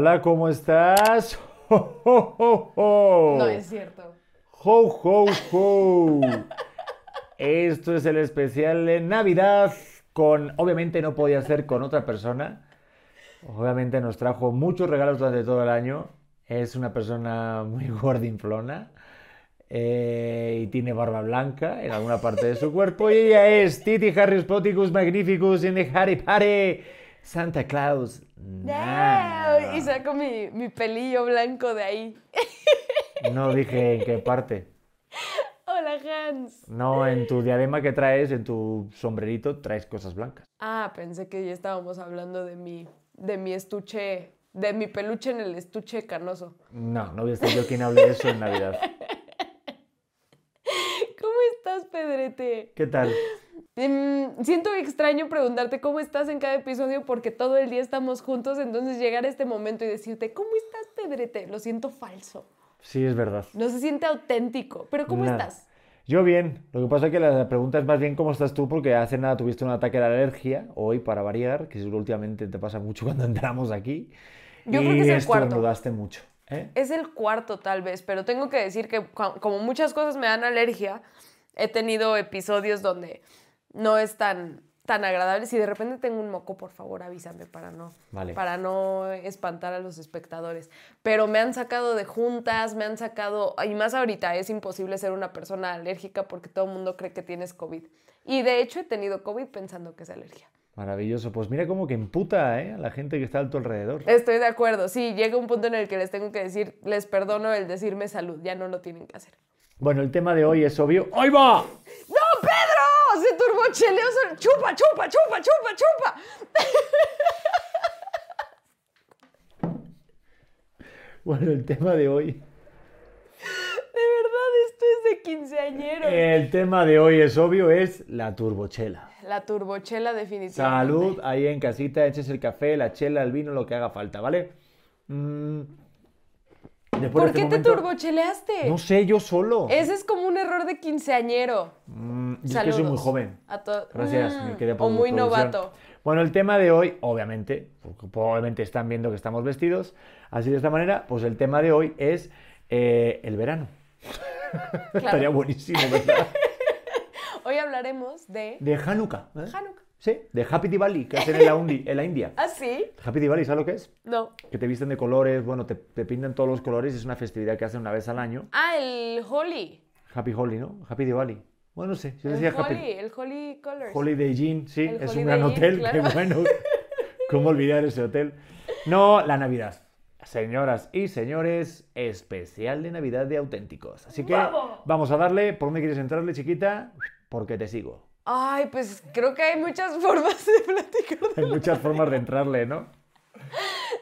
Hola, ¿cómo estás? Ho, ho, ho. No es cierto. Ho, ho, ho. Esto es el especial de Navidad con, obviamente no podía ser con otra persona. Obviamente nos trajo muchos regalos durante todo el año. Es una persona muy gordinflona eh, y tiene barba blanca en alguna parte de su cuerpo. Y ella es Titi Harris Poticus Magnificus in the Harry Party Santa Claus. No, Y saco mi, mi pelillo blanco de ahí. No dije en qué parte. Hola, Hans. No, en tu diadema que traes, en tu sombrerito, traes cosas blancas. Ah, pensé que ya estábamos hablando de mi, de mi estuche, de mi peluche en el estuche canoso. No, no voy a ser yo quien hable de eso en Navidad. ¿Cómo estás, Pedrete? ¿Qué tal? Mm, siento extraño preguntarte cómo estás en cada episodio porque todo el día estamos juntos, entonces llegar a este momento y decirte, ¿cómo estás, Pedrete? Lo siento falso. Sí, es verdad. No se siente auténtico, pero ¿cómo Nada. estás? Yo bien. Lo que pasa es que la pregunta es más bien cómo estás tú, porque hace nada tuviste un ataque de alergia, hoy para variar, que últimamente te pasa mucho cuando entramos aquí. Yo y creo que es el cuarto. mucho. ¿eh? Es el cuarto tal vez, pero tengo que decir que como muchas cosas me dan alergia, he tenido episodios donde no es tan, tan agradable. Si de repente tengo un moco, por favor avísame para no, Vale. para no espantar a los espectadores. Pero me han sacado de juntas, me han sacado, y más ahorita es imposible ser una persona alérgica porque todo el mundo cree que tienes COVID. Y de hecho he tenido COVID pensando que es alergia. Maravilloso. Pues mira cómo que emputa ¿eh? a la gente que está a tu alrededor. Estoy de acuerdo, sí, llega un punto en el que les tengo que decir, les perdono el decirme salud, ya no lo tienen que hacer. Bueno, el tema de hoy es obvio. ¡Ahí va! ¡No, Pedro! Se turbocheleó. sol- ¡Chupa, chupa, chupa, chupa, chupa! Bueno, el tema de hoy. De verdad, esto es de quinceañero. El tema de hoy es obvio, es la turbochela. La turbochela definitivamente. Salud, ahí en casita, eches el café, la chela, el vino, lo que haga falta, ¿vale? Mm, después ¿Por este qué momento- te turbocheleaste? No sé, yo solo. Ese es como un error de quinceañero. Mm, yo es que soy muy joven. A Gracias, Mm, mi querida O muy producción. novato. Bueno, el tema de hoy, obviamente, porque probablemente están viendo que estamos vestidos así de esta manera, pues el tema de hoy es eh, el verano. Estaría buenísimo, ¿verdad? Hoy hablaremos de De Hanukkah. ¿eh? Hanukkah. Sí, de Happy Diwali, que hacen en la, Undi- en la India. ¿Ah, sí? Happy Diwali, ¿sabes lo que es? No. Que te visten de colores, bueno, te, te pintan todos los colores, es una festividad que hacen una vez al año. Ah, el Holy. Happy Holi, ¿no? Happy Diwali. Bueno, no sé, yo El decía Holy, Happy el Holy Colors. Holiday Inn, sí, El es un gran Inn, hotel, claro. qué bueno. ¿Cómo olvidar ese hotel? No, la Navidad. Señoras y señores, especial de Navidad de auténticos. Así que ¡Vamos! vamos a darle, ¿por dónde quieres entrarle, chiquita? Porque te sigo. Ay, pues creo que hay muchas formas de platicar. Hay muchas formas de entrarle, ¿no?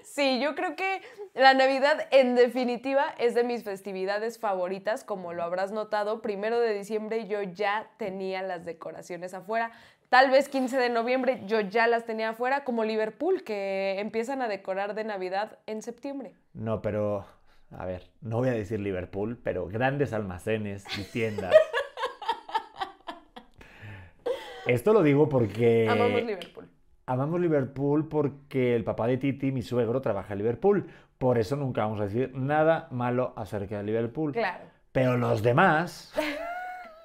Sí, yo creo que la Navidad en definitiva es de mis festividades favoritas, como lo habrás notado. Primero de diciembre yo ya tenía las decoraciones afuera. Tal vez 15 de noviembre yo ya las tenía afuera, como Liverpool, que empiezan a decorar de Navidad en septiembre. No, pero, a ver, no voy a decir Liverpool, pero grandes almacenes y tiendas. Esto lo digo porque... Amamos Liverpool. Amamos Liverpool porque el papá de Titi, mi suegro, trabaja en Liverpool. Por eso nunca vamos a decir nada malo acerca de Liverpool. Claro. Pero los demás...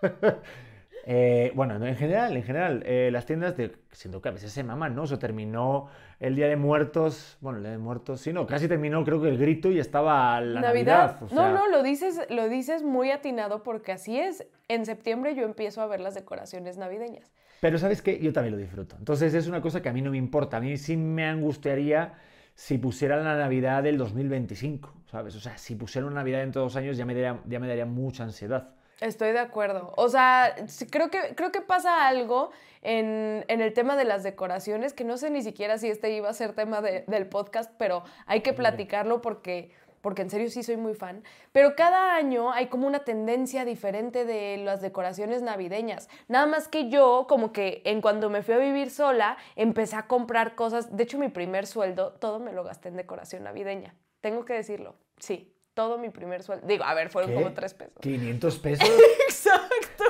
eh, bueno, no, en general, en general, eh, las tiendas, de, siento que a veces se maman, ¿no? Se terminó el Día de Muertos, bueno, el Día de Muertos, sí, no, casi terminó creo que el grito y estaba la Navidad. o no, no, lo dices, lo dices muy atinado porque así es. En septiembre yo empiezo a ver las decoraciones navideñas. Pero ¿sabes qué? Yo también lo disfruto. Entonces es una cosa que a mí no me importa. A mí sí me angustiaría si pusieran la Navidad del 2025, ¿sabes? O sea, si pusieran una Navidad dentro de dos años ya me daría, ya me daría mucha ansiedad. Estoy de acuerdo. O sea, creo que, creo que pasa algo en, en el tema de las decoraciones, que no sé ni siquiera si este iba a ser tema de- del podcast, pero hay que platicarlo porque, porque en serio sí soy muy fan. Pero cada año hay como una tendencia diferente de las decoraciones navideñas. Nada más que yo, como que en cuando me fui a vivir sola, empecé a comprar cosas. De hecho, mi primer sueldo, todo me lo gasté en decoración navideña. Tengo que decirlo. Sí, todo mi primer sueldo. Digo, a ver, fueron ¿Qué? como tres pesos. ¿500 pesos? Exacto.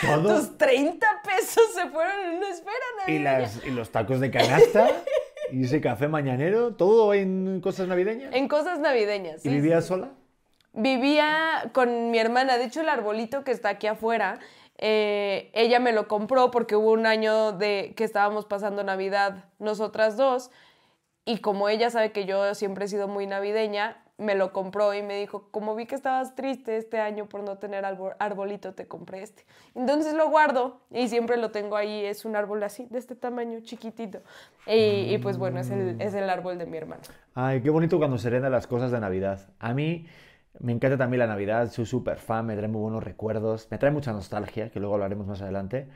¿Todo? Tus 30 pesos se fueron en una esfera ¿Y, navideña. las, ¿Y los tacos de canasta? ¿Y ese café mañanero? ¿Todo en cosas navideñas? En cosas navideñas. ¿Y sí, vivías sí. sola? Vivía con mi hermana. De hecho, el arbolito que está aquí afuera, eh, ella me lo compró porque hubo un año de que estábamos pasando Navidad nosotras dos. Y como ella sabe que yo siempre he sido muy navideña, me lo compró y me dijo, como vi que estabas triste este año por no tener arbol- arbolito, te compré este. Entonces lo guardo y siempre lo tengo ahí. Es un árbol así, de este tamaño, chiquitito. Y, y, pues bueno, es el, es el árbol de mi hermana. Ay, qué bonito cuando se heredan las cosas de Navidad. A mí me encanta también la Navidad, soy súper fan, me trae muy buenos recuerdos, me trae mucha nostalgia, que luego hablaremos más adelante,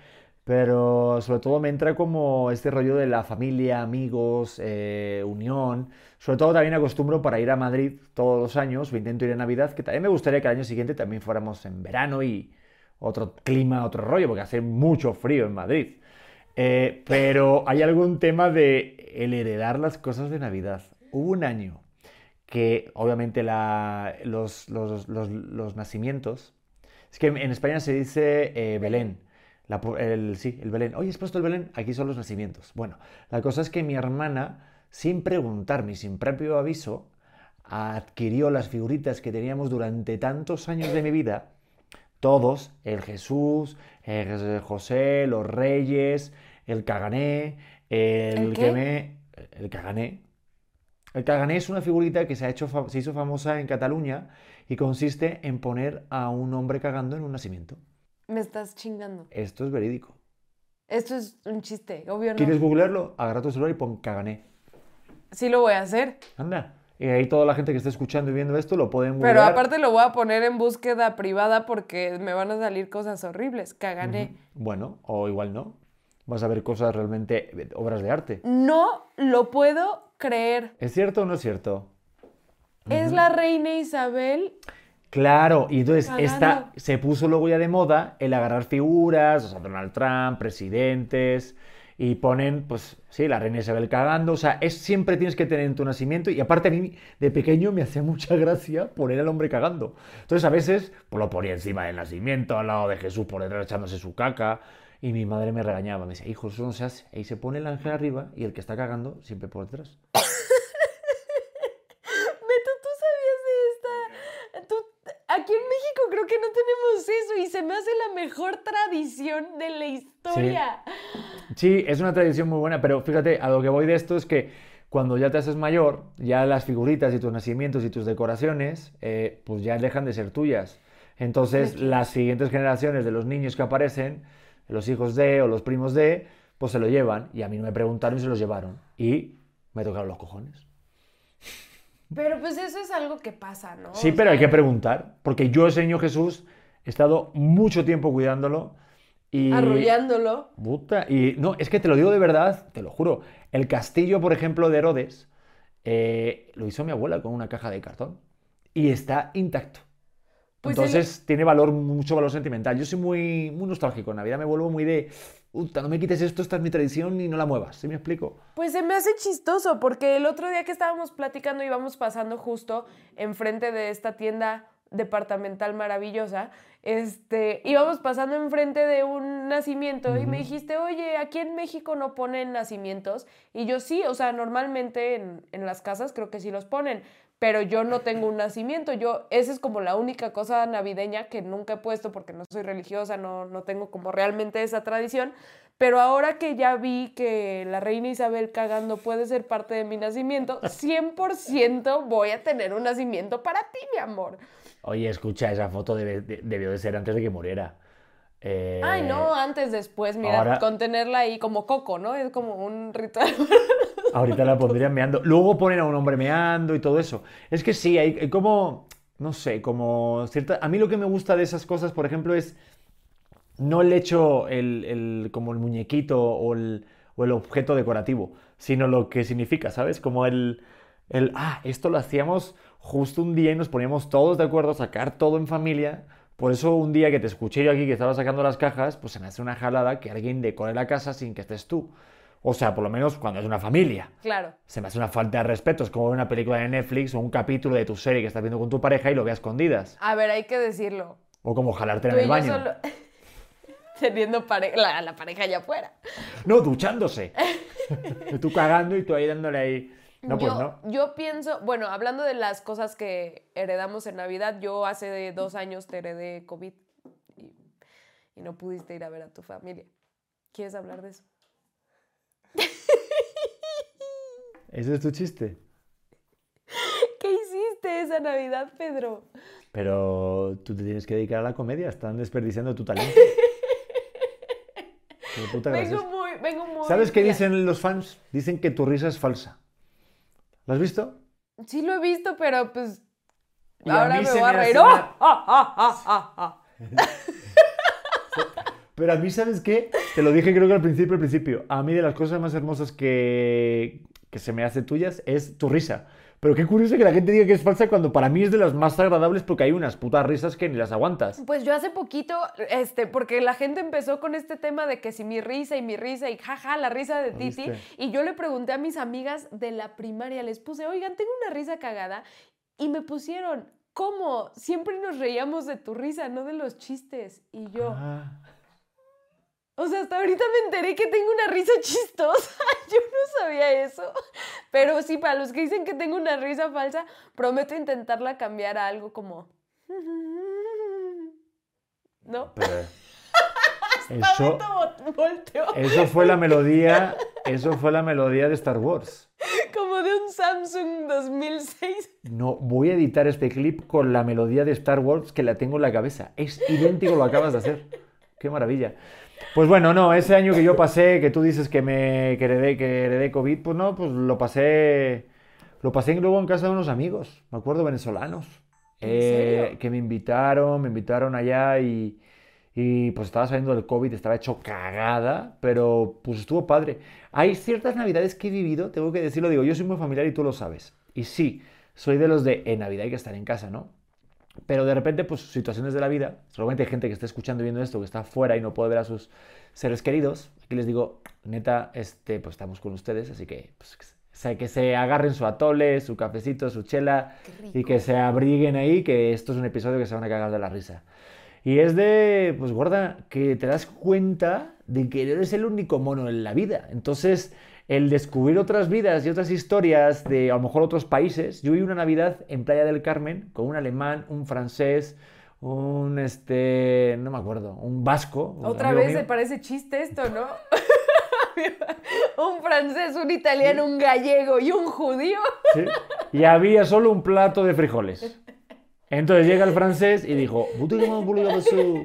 pero sobre todo me entra como este rollo de la familia, amigos, eh, unión. Sobre todo también acostumbro para ir a Madrid todos los años, o intento ir en Navidad, que también me gustaría que el año siguiente también fuéramos en verano y otro clima, otro rollo, porque hace mucho frío en Madrid. Eh, pero hay algún tema de el heredar las cosas de Navidad. Hubo un año que obviamente los nacimientos, es que en España se dice eh, Belén, La el, sí, el Belén. Oye, ¿has puesto el Belén? Aquí son los nacimientos. Bueno, la cosa es que mi hermana, sin preguntarme y sin previo aviso, adquirió las figuritas que teníamos durante tantos años de mi vida, todos, el Jesús, el José, los Reyes, el Cagané, el, ¿El que qué? me... El Cagané. El Cagané es una figurita que se, ha hecho, se hizo famosa en Cataluña y consiste en poner a un hombre cagando en un nacimiento. Me estás chingando. Esto es verídico. Esto es un chiste, obvio no. ¿Quieres googlearlo? Agarra tu celular y pon Cagané. Sí lo voy a hacer. Anda. Y ahí toda la gente que está escuchando y viendo esto lo pueden Pero googlear. aparte lo voy a poner en búsqueda privada porque me van a salir cosas horribles. Cagané. Bueno, o igual no. Vas a ver cosas realmente, eh, obras de arte. No lo puedo creer. ¿Es cierto o no es cierto? Es la reina Isabel. Claro, y entonces Cagando. esta, se puso luego ya de moda el agarrar figuras, o sea, Donald Trump, presidentes, y ponen, pues sí, la reina Isabel cagando, o sea, es, siempre tienes que tener en tu nacimiento, y aparte a mí de pequeño me hacía mucha gracia poner al hombre cagando. Entonces a veces pues, lo ponía encima del nacimiento, al lado de Jesús por detrás echándose su caca, y mi madre me regañaba, me decía, hijo, eso no se hace. Ahí se pone el ángel arriba y el que está cagando siempre por detrás. Beto, ¿tú sabías de esta? Tú- Aquí en México creo que no tenemos eso y se me hace la mejor tradición de la historia. Sí, es una tradición muy buena, pero fíjate, a lo que voy de esto es que cuando ya te haces mayor, ya las figuritas y tus nacimientos y tus decoraciones, eh, pues ya dejan de ser tuyas. Entonces, las siguientes generaciones de los niños que aparecen, los hijos de o los primos de, pues se lo llevan. Y a mí no me preguntaron y se los llevaron. Y me tocaron los cojones. Pero pues eso es algo que pasa, ¿no? Sí, O pero hay que preguntar, porque yo ese niño Jesús he estado mucho tiempo cuidándolo y... Arrullándolo. Puta, y no, es que te lo digo de verdad, te lo juro. El castillo, por ejemplo, de Herodes, eh, lo hizo mi abuela con una caja de cartón y está intacto. Pues Entonces tiene valor, mucho valor sentimental. Yo soy muy, muy nostálgico. En Navidad me vuelvo muy de, puta, no me quites esto, esta es mi tradición y no la muevas. ¿Sí me explico? Pues se me hace chistoso porque el otro día que estábamos platicando íbamos pasando justo enfrente de esta tienda departamental maravillosa, este, íbamos pasando enfrente de un nacimiento y me dijiste, oye, aquí en México no ponen nacimientos. Y yo sí, o sea, normalmente en, en las casas creo que sí los ponen, pero yo no tengo un nacimiento. Yo, esa es como la única cosa navideña que nunca he puesto porque no soy religiosa, no, no tengo como realmente esa tradición. Pero ahora que ya vi que la reina Isabel cagando puede ser parte de mi nacimiento, 100% voy a tener un nacimiento para ti, mi amor. Oye, escucha, esa foto debe- de- debió de ser antes de que muriera. Eh, Ay, no, antes, después, mira, ahora- con tenerla ahí como coco, ¿no? Es como un ritual. Ahorita la pondrían meando. Luego ponen a un hombre meando y todo eso. Es que sí, hay, como, no sé, como cierta... A mí lo que me gusta de esas cosas, por ejemplo, es no el hecho, el, el- como el muñequito o el, o el objeto decorativo, sino lo que significa, ¿sabes? Como el, el, ah, esto lo hacíamos justo un día y nos poníamos todos de acuerdo a sacar todo en familia. Por eso un día que te escuché yo aquí que estaba sacando las cajas, pues se me hace una jalada que alguien decore la casa sin que estés tú. O sea, por lo menos cuando es una familia. Claro. Se me hace una falta de respeto. Es como ver una película de Netflix o un capítulo de tu serie que estás viendo con tu pareja y lo ve a escondidas. A ver, hay que decirlo. O como jalártela Tú en el baño. solo... Teniendo pare- la, la pareja allá afuera. No, duchándose. tú cagando y tú ahí dándole ahí. No, pues no. yo pienso, bueno, hablando de las cosas que heredamos en Navidad, yo hace dos años te heredé COVID y, y no pudiste ir a ver a tu familia. ¿Quieres hablar de eso? Ese es tu chiste. ¿Qué hiciste esa Navidad, Pedro? Pero tú te tienes que dedicar a la comedia, están desperdiciando tu talento. Puta Vengo muy, vengo muy... ¿Sabes qué dicen los fans? Dicen que tu risa es falsa. ¿Lo has visto? Sí lo he visto, pero pues... Y a ahora mí me voy a reír. Pero a mí, ¿sabes qué? Te lo dije creo que al principio, al principio. A mí de las cosas más hermosas que, que se me hace tuyas es tu risa. Pero qué curioso que la gente diga que es falsa cuando para mí es de las más agradables porque hay unas putas risas que ni las aguantas. Pues yo hace poquito, este, porque la gente empezó con este tema de que si mi risa y mi risa y jaja, la risa de ¿Lo Titi. Y yo le pregunté a mis amigas de la primaria, les puse, oigan, tengo una risa cagada. Y me pusieron, ¿cómo? Siempre nos reíamos de tu risa, no de los chistes. Y yo, Ah. O sea, hasta ahorita me enteré que tengo una risa chistosa. Yo no sabía eso. Pero sí, para los que dicen que tengo una risa falsa, prometo intentarla cambiar a algo como... ¿No? Eso, eso fue la melodía, eso fue la melodía de Star Wars. como de un Samsung 2006. No, voy a editar este clip con la melodía de Star Wars que la tengo en la cabeza. Es idéntico lo acabas de hacer. Qué maravilla. Pues bueno, no, ese año que yo pasé, que tú dices que me que heredé, que heredé COVID, pues no, pues lo pasé, lo pasé luego en casa de unos amigos, me acuerdo, venezolanos, ¿En eh, que me invitaron, me invitaron allá y, y pues estaba saliendo del COVID, estaba hecho cagada, pero pues estuvo padre. Hay ciertas navidades que he vivido, tengo que decirlo, digo, yo soy muy familiar y tú lo sabes. Y sí, soy de los de en Navidad hay que estar en casa, ¿no? Pero de repente, pues situaciones de la vida, seguramente hay gente que está escuchando y viendo esto, que está fuera y no puede ver a sus seres queridos. Aquí les digo, neta, este, pues estamos con ustedes, así que, pues, que se- agarren su atole, su cafecito, su chela y que se abriguen ahí, que esto es un episodio que se van a cagar de la risa. Y es de, pues gorda, que te das cuenta de que eres el único mono en la vida. Entonces, el descubrir otras vidas y otras historias de a lo mejor otros países. Yo viví una Navidad en Playa del Carmen con un alemán, un francés, un este, no me acuerdo, un vasco. Otra vez mío. se parece chiste esto, ¿no? un francés, un italiano, un gallego y un judío. Sí. Y había solo un plato de frijoles. Entonces llega el francés y dijo, "¿Puto que me han pulido su-?"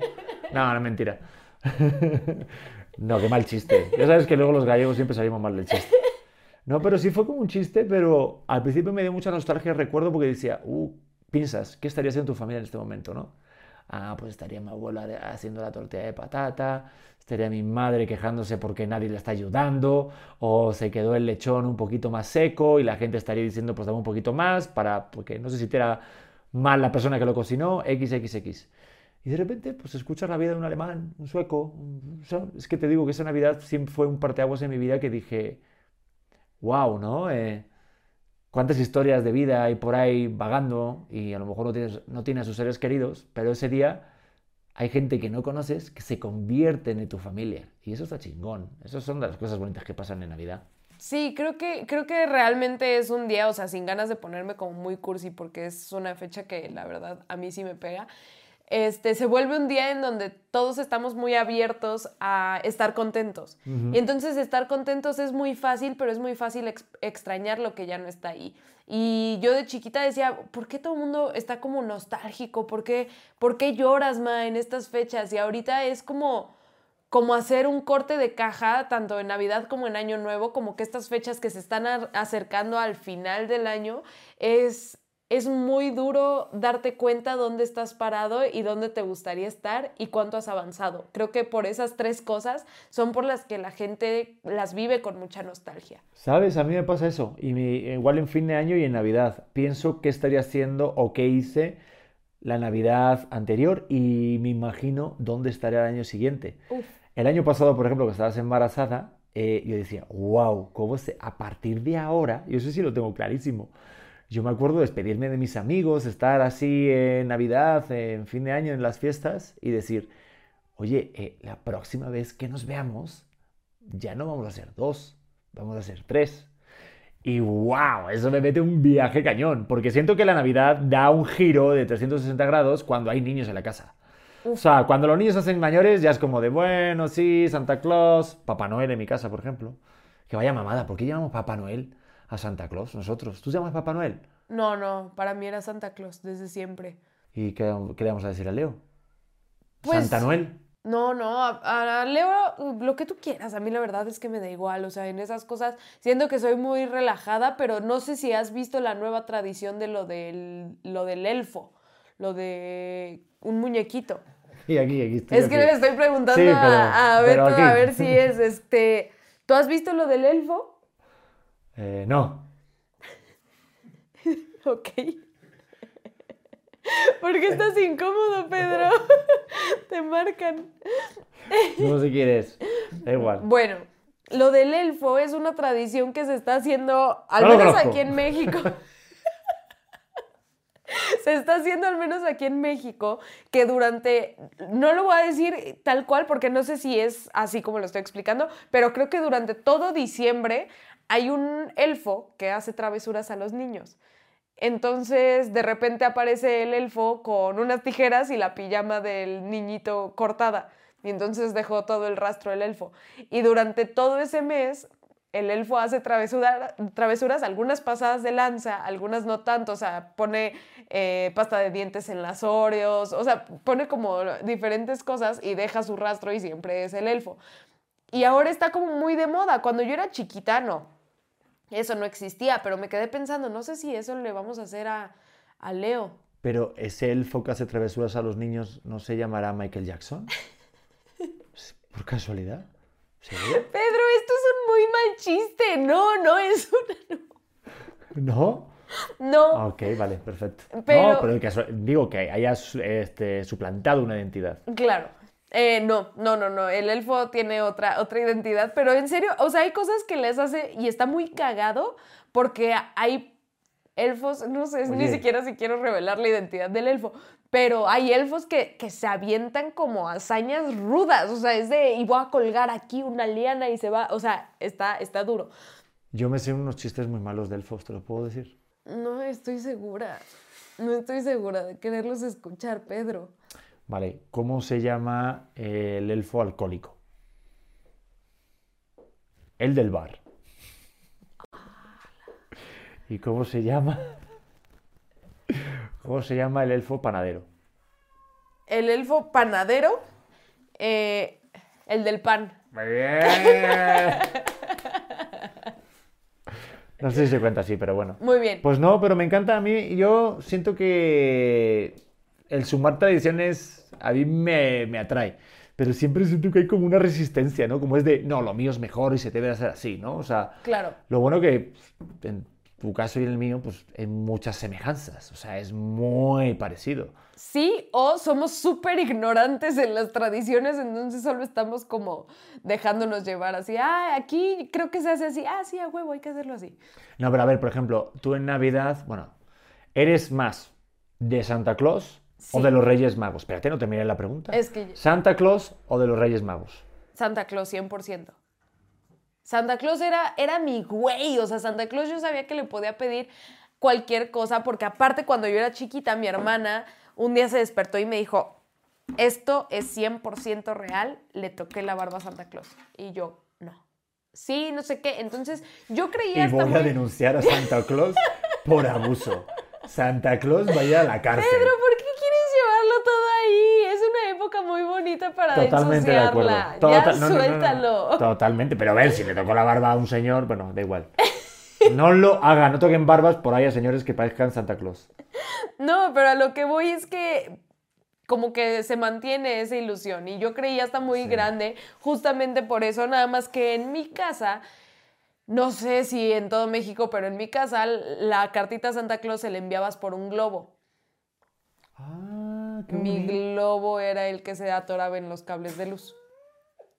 No, no, mentira. No, qué mal chiste. Ya sabes que luego los gallegos siempre salimos mal del chiste. No, pero sí fue como un chiste, pero al principio me dio mucha nostalgia, recuerdo, porque decía, uh, piensas, ¿qué estaría haciendo tu familia en este momento, no? Ah, pues estaría mi abuela haciendo la tortilla de patata, estaría mi madre quejándose porque nadie le está ayudando, o se quedó el lechón un poquito más seco y la gente estaría diciendo, pues dame un poquito más, para, porque no sé si era mal la persona que lo cocinó, XXX. Y de repente, pues escuchas la vida de un alemán, un sueco. es que te digo que esa Navidad siempre fue un parteaguas en mi vida que dije, wow, ¿no? Eh, cuántas historias de vida hay por ahí vagando y a lo mejor no tienes, no tienes a sus seres queridos, pero ese día hay gente que no conoces que se convierten en tu familia. Y eso está chingón. Esas son las cosas bonitas que pasan en Navidad. Sí, creo que, creo que realmente es un día, o sea, sin ganas de ponerme como muy cursi, porque es una fecha que la verdad a mí sí me pega. Este, se vuelve un día en donde todos estamos muy abiertos a estar contentos. Y entonces estar contentos es muy fácil, pero es muy fácil ex- extrañar lo que ya no está ahí. Y yo de chiquita decía, ¿por qué todo el mundo está como nostálgico? ¿Por qué, por qué lloras, ma, en estas fechas? Y ahorita es como como hacer un corte de caja, tanto en Navidad como en Año Nuevo, como que estas fechas que se están acercando al final del año, es, es muy duro darte cuenta dónde estás parado y dónde te gustaría estar y cuánto has avanzado. Creo que por esas tres cosas son por las que la gente las vive con mucha nostalgia. ¿Sabes? A mí me pasa eso. Y mi- igual en fin de año y en Navidad. Pienso qué estaría haciendo o qué hice la Navidad anterior y me imagino dónde estaría el año siguiente. Uf. El año pasado, por ejemplo, que estabas embarazada, eh, yo decía, wow, ¿cómo se, a partir de ahora, yo eso sí lo tengo clarísimo. Yo me acuerdo de despedirme de mis amigos, estar así en Navidad, en fin de año, en las fiestas y decir, oye, eh, la próxima vez que nos veamos, ya no vamos a ser dos, vamos a ser tres. Y wow, eso me mete un viaje cañón, porque siento que la Navidad da un giro de 360 grados cuando hay niños en la casa. O sea, cuando los niños se hacen mayores ya es como de, bueno, sí, Santa Claus, Papá Noel en mi casa, por ejemplo. Que vaya mamada, ¿por qué llamamos Papá Noel a Santa Claus nosotros? ¿Tú llamas Papá Noel? No, no, para mí era Santa Claus desde siempre. ¿Y qué, qué le vamos a decir a Leo? Pues- ¿Santa Noel? No, no, a, a Leo, lo que tú quieras, a mí la verdad es que me da igual, o sea, en esas cosas, siento que soy muy relajada, pero no sé si has visto la nueva tradición de lo del, lo del elfo, lo de un muñequito. Y aquí, aquí estoy. Es que le estoy preguntando Sí, a- pero- a, Beto a ver si es este. ¿Tú has visto lo del elfo? Eh, no. Ok. ¿Por qué estás incómodo, Pedro? Te marcan. No sé quién es. Da igual. Bueno, lo del elfo es una tradición que se está haciendo, al No menos aquí en México. se está haciendo al menos aquí en México, que durante, no lo voy a decir tal cual porque no sé si es así como lo estoy explicando, pero creo que durante todo diciembre hay un elfo que hace travesuras a los niños. Entonces, de repente aparece el elfo con unas tijeras y la pijama del niñito cortada. Y entonces dejó todo el rastro del elfo. Y durante todo ese mes, el elfo hace travesura- travesuras, algunas pasadas de lanza, algunas no tanto. O sea, pone eh, pasta de dientes en las Oreos, o sea, pone como diferentes cosas y deja su rastro y siempre es el elfo. Y ahora está como muy de moda. Cuando yo era chiquita, no. Eso no existía, pero me quedé pensando, no sé si eso le vamos a hacer a, a Leo. Pero ese elfo que hace travesuras a los niños no se llamará Michael Jackson. ¿Por casualidad? ¿Seguro? Pedro, esto es un muy mal chiste. No, no es una. ¿No? No. Ah, Ok, vale, perfecto. Pero- No, pero el caso- digo que hayas este, suplantado una identidad. Claro. Eh, no, no, no, no. El elfo tiene otra, otra identidad, pero en serio, o sea, hay cosas que les hace y está muy cagado porque hay elfos, no sé ni siquiera si quiero revelar la identidad del elfo, pero hay elfos que, que se avientan como hazañas rudas, o sea, es de, y voy a colgar aquí una liana y se va, o sea, está, está duro. Yo me sé unos chistes muy malos de elfos, te lo puedo decir. No estoy segura, no estoy segura de quererlos escuchar, Pedro. Vale, ¿cómo se llama el elfo alcohólico? El del bar. ¿Y cómo se llama? ¿Cómo se llama el elfo panadero? El elfo panadero, eh, el del pan. Muy bien. No sé si se cuenta así, pero bueno. Muy bien. Pues no, pero me encanta a mí. Yo siento que el sumar tradiciones a mí me, me atrae. Pero siempre siento que hay como una resistencia, ¿no? Como es de, no, lo mío es mejor y se debe hacer así, ¿no? O sea, Claro. lo bueno que en tu caso y en el mío, pues hay muchas semejanzas. O sea, es muy parecido. Sí, o somos súper ignorantes en las tradiciones, entonces solo estamos como dejándonos llevar así. Ah, aquí creo que se hace así. Ah, sí, a huevo, hay que hacerlo así. No, pero a ver, por ejemplo, tú en Navidad, bueno, ¿eres más de Santa Claus o de los Reyes Magos? Espérate, no terminé la pregunta. Es que ¿Santa Claus o de los Reyes Magos? Santa Claus, 100%. Santa Claus era, era mi güey, o sea, Santa Claus yo sabía que le podía pedir cualquier cosa, porque aparte cuando yo era chiquita, mi hermana un día se despertó y me dijo, esto es 100% real, le toqué la barba a Santa Claus. Y yo, no. Sí, no sé qué. Entonces, yo creía Y voy a denunciar a Santa Claus por abuso. Santa Claus vaya a la cárcel. Pedro, ¿por qué época muy bonita para Totalmente de acuerdo. Total- ya no, no, no, no. suéltalo. Totalmente, pero a ver, si le tocó la barba a un señor, bueno, da igual. No lo hagan, no toquen barbas por ahí a señores que parezcan Santa Claus. No, pero a lo que voy es que como que se mantiene esa ilusión y yo creía hasta muy Sí. grande justamente por eso, nada más que en mi casa, no sé si en todo México, pero en mi casa la cartita a Santa Claus se le enviabas por un globo. Ah, qué Mi bonito. globo era el que se atoraba en los cables de luz.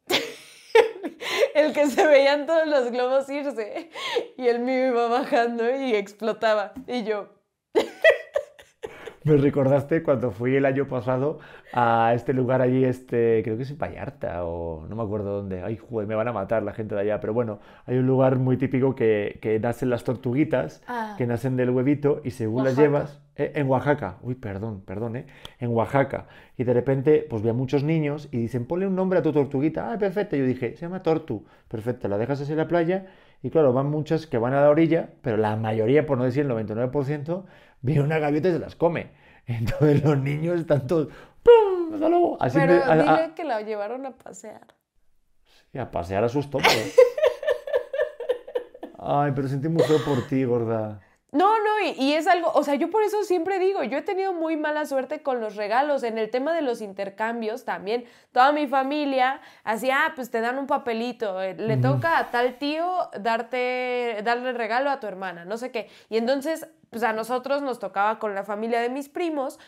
el que se veían todos los globos irse y el mío iba bajando y explotaba. Y yo, Me recordaste cuando fui el año pasado a este lugar allí, este, creo que es en Vallarta o no me acuerdo dónde. Ay, joder, me van a matar la gente de allá. Pero bueno, hay un lugar muy típico que, que nacen las tortuguitas, Ah. que nacen del huevito y según las llevas, eh, en Oaxaca, uy, perdón, perdón, ¿eh? En Oaxaca. Y de repente, pues vi a muchos niños y dicen, ponle un nombre a tu tortuguita. Ah, perfecto. Yo dije, se llama Tortu. Perfecto, la dejas así en la playa y claro, van muchas que van a la orilla, pero la mayoría, por no decir el 99%, viene una gaviota y se las come. Entonces los niños están todos, ¡pum! Hasta luego. Así Pero de- a, dile a- que la llevaron a pasear. y a pasear a sus topos. Ay, pero sentí muy feo por ti, gorda. No, no, y, y es algo, o sea, yo por eso siempre digo, yo he tenido muy mala suerte con los regalos, en el tema de los intercambios también, toda mi familia hacía, ah, pues te dan un papelito, eh, le toca a tal tío darte, darle regalo a tu hermana, no sé qué, y entonces, pues a nosotros nos tocaba con la familia de mis primos,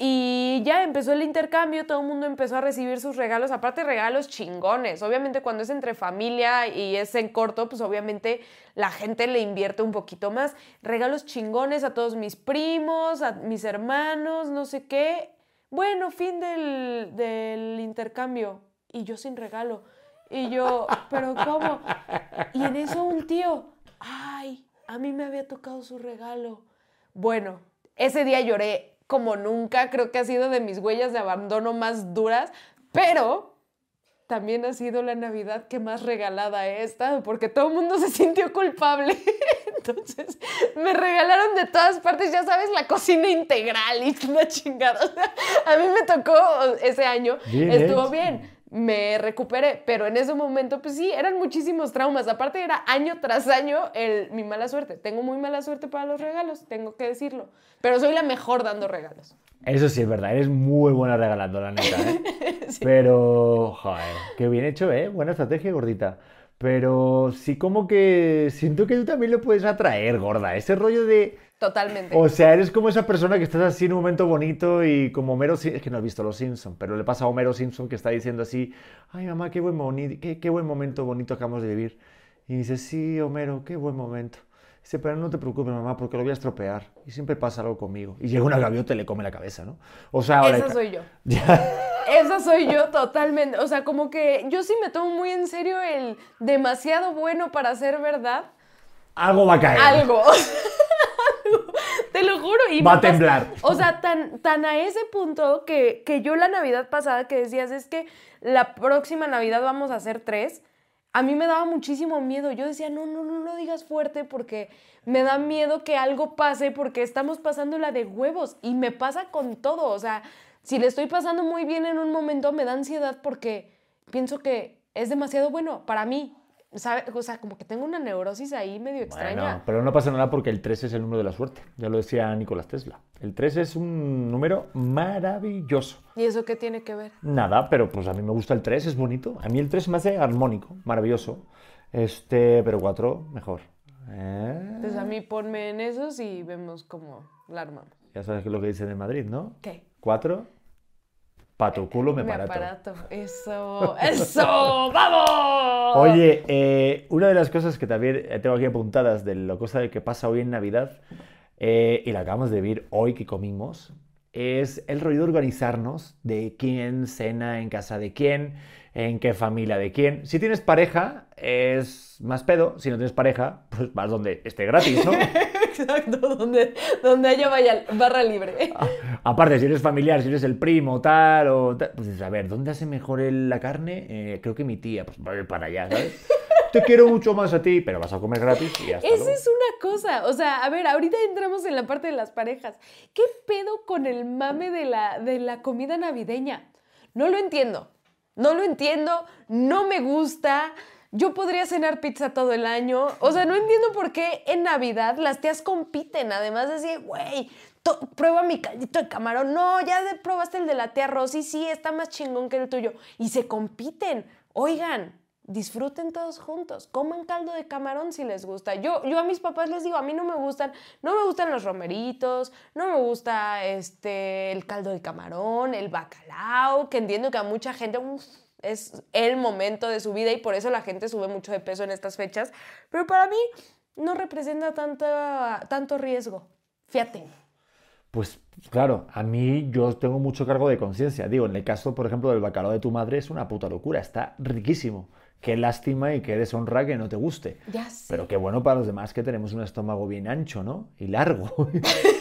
y ya empezó el intercambio, todo el mundo empezó a recibir sus regalos, aparte regalos chingones. Obviamente cuando es entre familia y es en corto, pues obviamente la gente le invierte un poquito más. Regalos chingones a todos mis primos, a mis hermanos, no sé qué. Bueno, fin del, del intercambio. Y yo sin regalo. Y yo, pero ¿cómo? Y en eso un tío, ay, a mí me había tocado su regalo. Bueno, ese día lloré como nunca, creo que ha sido de mis huellas de abandono más duras, pero también ha sido la Navidad que más regalada he estado, porque todo el mundo se sintió culpable. Entonces, me regalaron de todas partes, ya sabes, la cocina integral y una chingada. O sea, a mí me tocó ese año, Bien estuvo bien me recuperé, pero en ese momento, pues sí, eran muchísimos traumas. Aparte, era año tras año el, mi mala suerte. Tengo muy mala suerte para los regalos, tengo que decirlo. Pero soy la mejor dando regalos. Eso sí es verdad, eres muy buena regalando, la neta, ¿eh? Pero, joder, qué bien hecho, ¿eh? Buena estrategia, gordita. Pero sí como que siento que tú también lo puedes atraer, gorda. Ese rollo de... Totalmente. O sea, eres como esa persona que estás así en un momento bonito y como Homero Simpson, es que no he visto Los Simpson, pero le pasa a Homero Simpson que está diciendo así, ay mamá, qué buen, boni- qué, qué buen momento bonito acabamos de vivir. Y dice, sí, Homero, qué buen momento. Dice, pero no te preocupes, mamá, porque lo voy a estropear. Y siempre pasa algo conmigo. Y llega una gaviota y le come la cabeza, ¿no? O sea, ahora... Esa soy yo. Ya. Esa soy yo totalmente. O sea, como que yo sí me tomo muy en serio el demasiado bueno para ser verdad. Algo va a caer. Algo. Te lo juro. Y Va a temblar. O sea, tan, tan a ese punto que, que yo la Navidad pasada que decías es que la próxima Navidad vamos a hacer tres. A mí me daba muchísimo miedo. Yo decía, no, no, no lo digas fuerte porque me da miedo que algo pase porque estamos pasando la de huevos y me pasa con todo. O sea, si le estoy pasando muy bien en un momento, me da ansiedad porque pienso que es demasiado bueno para mí. ¿Sabe? O sea, como que tengo una neurosis ahí medio extraña. Bueno, pero no pasa nada porque el 3 es el número de la suerte. Ya lo decía Nicolás Tesla. El 3 es un número maravilloso. ¿Y eso qué tiene que ver? Nada, pero pues a mí me gusta el 3, es bonito. A mí el 3 me hace armónico, maravilloso. Este, pero 4, mejor. ¿Eh? Entonces a mí ponme en esos y vemos cómo la armamos. Ya sabes lo que dicen en Madrid, ¿no? ¿Qué? 4, pa tu culo me Mi parato. aparato. Eso, eso, vamos. Oye, eh, una de las cosas que también eh, tengo aquí apuntadas de la cosa de que pasa hoy en Navidad, eh, y la acabamos de ver hoy que comimos, es el rollo de organizarnos de quién cena en casa de quién, en qué familia de quién. Si tienes pareja, es más pedo. Si no tienes pareja, pues vas donde esté gratis, ¿no? Exacto, donde, donde haya vaya, barra libre. Aparte, si eres familiar, si eres el primo, tal, o tal, pues a ver, ¿dónde hace mejor el- la carne? Eh, creo que mi tía, pues voy para allá, ¿sabes? Te quiero mucho más a ti, pero vas a comer gratis y ya está. Esa es una cosa. O sea, a ver, ahorita entramos en la parte de las parejas. ¿Qué pedo con el mame de la, de la comida navideña? No lo entiendo. No lo entiendo. No me gusta. Yo podría cenar pizza todo el año. O sea, no entiendo por qué en Navidad las tías compiten. Además de decir, güey, prueba mi caldito de camarón. No, ya probaste el de la tía Rosy. Sí, está más chingón que el tuyo. Y se compiten. Oigan, disfruten todos juntos, coman caldo de camarón si les gusta. Yo, yo a mis papás les digo, a mí no me gustan, no me gustan los romeritos, no me gusta este, el caldo de camarón, el bacalao, que entiendo que a mucha gente es el momento de su vida y por eso la gente sube mucho de peso en estas fechas, pero para mí no representa tanta, tanto riesgo. Fíjate. Pues claro, a mí yo tengo mucho cargo de conciencia. Digo, en el caso, por ejemplo, del bacalao de tu madre es una puta locura, está riquísimo. Qué lástima y qué deshonra que no te guste. Ya sé. Pero qué bueno para los demás que tenemos un estómago bien ancho, ¿no? Y largo.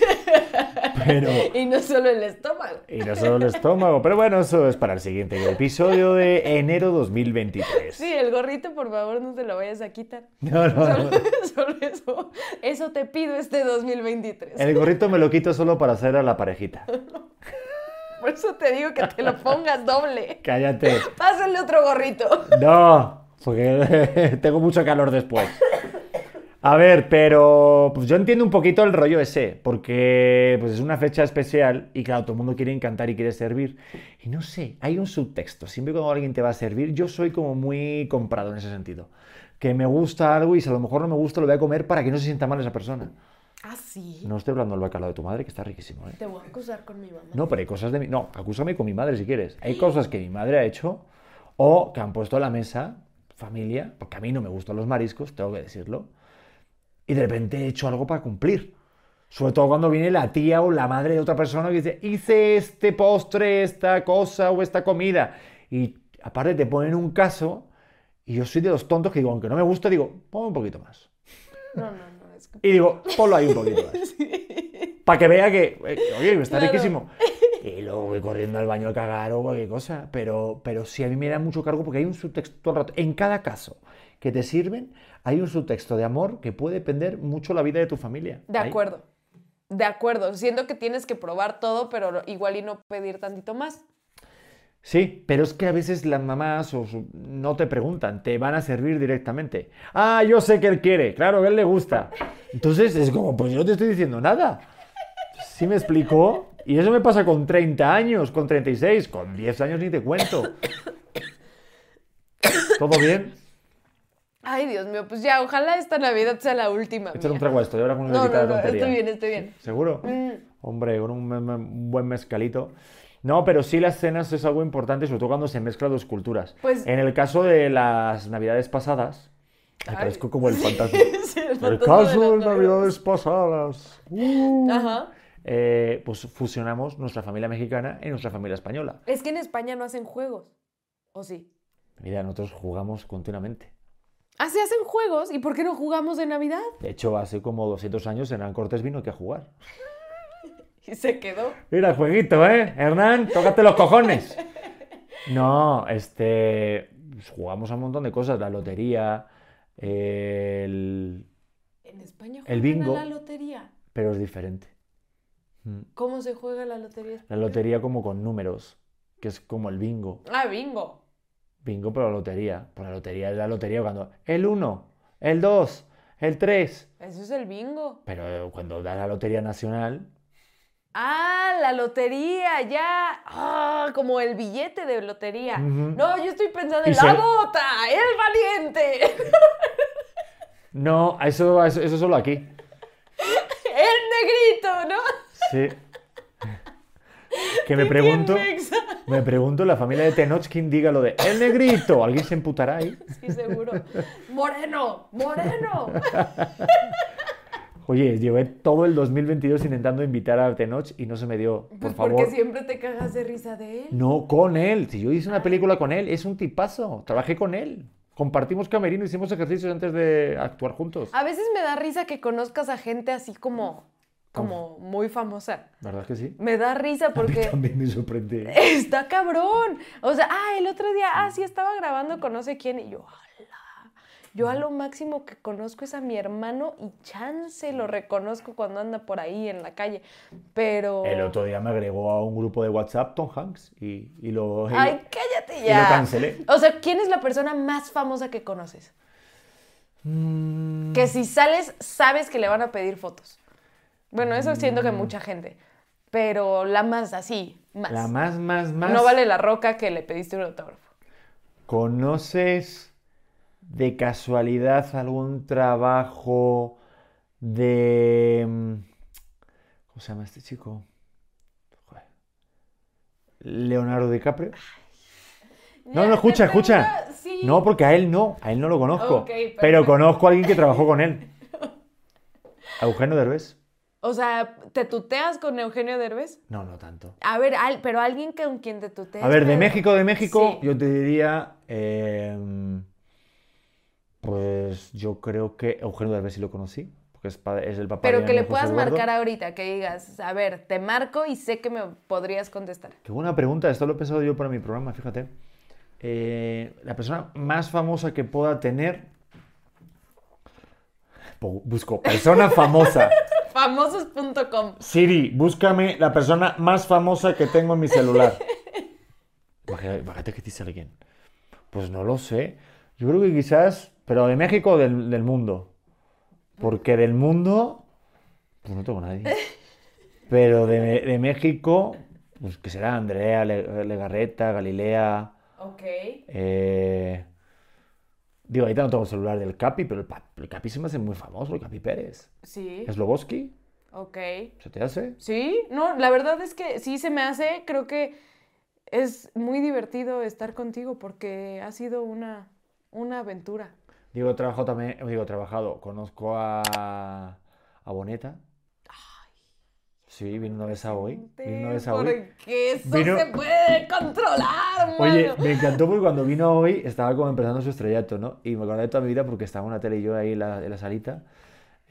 Pero... Y no solo el estómago. Y no solo el estómago. Pero bueno, eso es para el siguiente episodio de enero 2023. Sí, el gorrito, por favor, no te lo vayas a quitar. No, no, no. Solo, solo eso. Eso te pido este 2023. El gorrito me lo quito solo para hacer a la parejita. Por eso te digo que te lo pongas doble. Cállate. Pásale otro gorrito. No, porque tengo mucho calor después. A ver, pero pues yo entiendo un poquito el rollo ese, porque pues es una fecha especial y claro, todo el mundo quiere encantar y quiere servir. Y no sé, hay un subtexto. Siempre cuando alguien te va a servir, yo soy como muy comprado en ese sentido. Que me gusta algo y si a lo mejor no me gusta lo voy a comer para que no se sienta mal esa persona. Ah, sí. No estoy hablando del bacalao de tu madre, que está riquísimo, ¿eh? Te voy a acusar con mi mamá. No, pero hay cosas de mi... No, acúsame con mi madre si quieres. Hay cosas que mi madre ha hecho o que han puesto a la mesa, familia, porque a mí no me gustan los mariscos, tengo que decirlo, y de repente he hecho algo para cumplir. Sobre todo cuando viene la tía o la madre de otra persona que dice, hice este postre, esta cosa o esta comida. Y aparte te ponen un caso y yo soy de los tontos que digo, aunque no me gusta, digo, ponme un poquito más. No, no, no. Es que... Y digo, ponlo ahí un poquito más. Para que vea que, eh, oye, está Claro. riquísimo. Y luego voy corriendo al baño a cagar o cualquier cosa. Pero, pero sí, a mí me da mucho cargo porque hay un subtexto todo el rato. En cada caso que te sirven, hay un subtexto de amor que puede depender mucho la vida de tu familia. De Ahí. acuerdo. De acuerdo. Siento que tienes que probar todo, pero igual y no pedir tantito más. Sí, pero es que a veces las mamás no te preguntan, te van a servir directamente. Ah, yo sé que él quiere, claro, que él le gusta. Entonces es como, pues yo no te estoy diciendo nada. ¿Sí me explicó? Y eso me pasa con 30 años, con 36, con 10 años ni te cuento. ¿Todo bien? Ay, Dios mío, pues ya, ojalá esta Navidad sea la última. Échale un trago a esto y ahora con una No, no, de no, tontería. estoy bien, estoy bien. ¿Seguro? Mm. Hombre, con un, un buen mezcalito. No, pero sí las cenas es algo importante, sobre todo cuando se mezclan dos culturas. Pues- En el caso de las navidades pasadas, Ay. parezco como el fantasma. Sí, el En el fantasma caso de las navidades pasadas, uh, Ajá. eh, pues fusionamos nuestra familia mexicana y nuestra familia española. Es que en España no hacen juegos. ¿O sí? Mira, nosotros jugamos continuamente. Ah, ¿se hacen juegos? ¿Y por qué no jugamos de Navidad? De hecho, hace como 200 años Hernán Cortés vino aquí a jugar. Y se quedó. Mira, jueguito, ¿eh? Hernán, tócate los cojones. No, este. pues, jugamos a un montón de cosas. La lotería, el. En España El juegan bingo. a la lotería. Pero es diferente. Mm. ¿Cómo se juega la lotería La lotería como con números, que es como el bingo. Ah, bingo. Bingo, pero la lotería. Pues la lotería es la lotería cuando. El 1, el 2, el 3. Eso es el bingo. Pero cuando da la lotería nacional. Ah, la lotería, ya. Ah, como el billete de lotería. No, yo estoy pensando Y en se- la bota, el valiente, No, eso, eso, eso solo aquí. el negrito, ¿no? Sí. Que me pregunto. ¿Quién mexa? Me pregunto, la familia de Tenoch, ¿quién diga lo de el negrito? ¿Alguien se emputará ahí? Sí, seguro. Moreno, moreno. Oye, llevé todo el 2022 intentando invitar a Tenoch y no se me dio. Por Pues favor. porque siempre te cagas de risa de él. No, con él. Si yo hice una película con él, es un tipazo. Trabajé con él. Compartimos camerino, hicimos ejercicios antes de actuar juntos. A veces me da risa que conozcas a gente así como, como muy famosa. ¿Verdad que sí? Me da risa A mí porque también me sorprende. está cabrón. O sea, ah, el otro día, ah, sí, estaba grabando con no sé quién y yo, ala. Yo a lo máximo que conozco es a mi hermano y chance lo reconozco cuando anda por ahí en la calle. Pero. El otro día me agregó a un grupo de WhatsApp Tom Hanks y, y lo, Ay, cállate y ya. lo cancelé. O sea, ¿quién es la persona más famosa que conoces? Mm, Que si sales, sabes que le van a pedir fotos. Bueno, eso siento que mucha gente. Pero la más así, más. La más, más, más. No vale la roca que le pediste un autógrafo. ¿Conoces de casualidad algún trabajo de... mm, ¿Cómo se llama este chico? Joder. Leonardo DiCaprio. No, no, escucha, escucha. sí. No, porque a él no, a él no lo conozco. Pero conozco a alguien que trabajó con él. Eugenio Derbez. O sea, ¿te tuteas con Eugenio Derbez? No, no tanto. A ver, al- pero alguien con quien te tuteas. A ver, de. México, de México, Sí. yo te diría. eh, pues yo creo que Eugenio Derbez sí lo conocí, porque es, pa- es el papá Pero de que le puedas Eduardo. marcar ahorita, que digas, a ver, te marco y sé que me podrías contestar. Qué buena pregunta, esto lo he pensado yo para mi programa, fíjate. Eh, la persona más famosa que pueda tener. Bu- Busco persona famosa. Famosos.com. Siri, búscame la persona más famosa que tengo en mi celular. Imagínate, que dice alguien. Pues no lo sé. Yo creo que quizás, pero de México o del, del mundo. Porque del mundo, pues no tengo nadie. Pero de, de México, pues que será Andrea Le- Legarreta, Galilea. Ok. eh, digo, ahorita no tengo el celular del Capi, pero el, Capi se me hace muy famoso, el Capi Pérez. Sí. Sloboski, Ok. ¿se te hace? Sí, no, la verdad es que sí se me hace, creo que es muy divertido estar contigo porque ha sido una, una aventura. Digo, he trabajado también, digo, trabajado, conozco a, a Boneta. Sí, vino una vez a hoy. Vino una vez a hoy. Porque eso Vino- se puede controlar, Oye, mano. me encantó porque cuando vino hoy estaba como empezando su estrellato, ¿no? Y me acordé de toda mi vida porque estaba una tele y yo ahí en la, en la salita,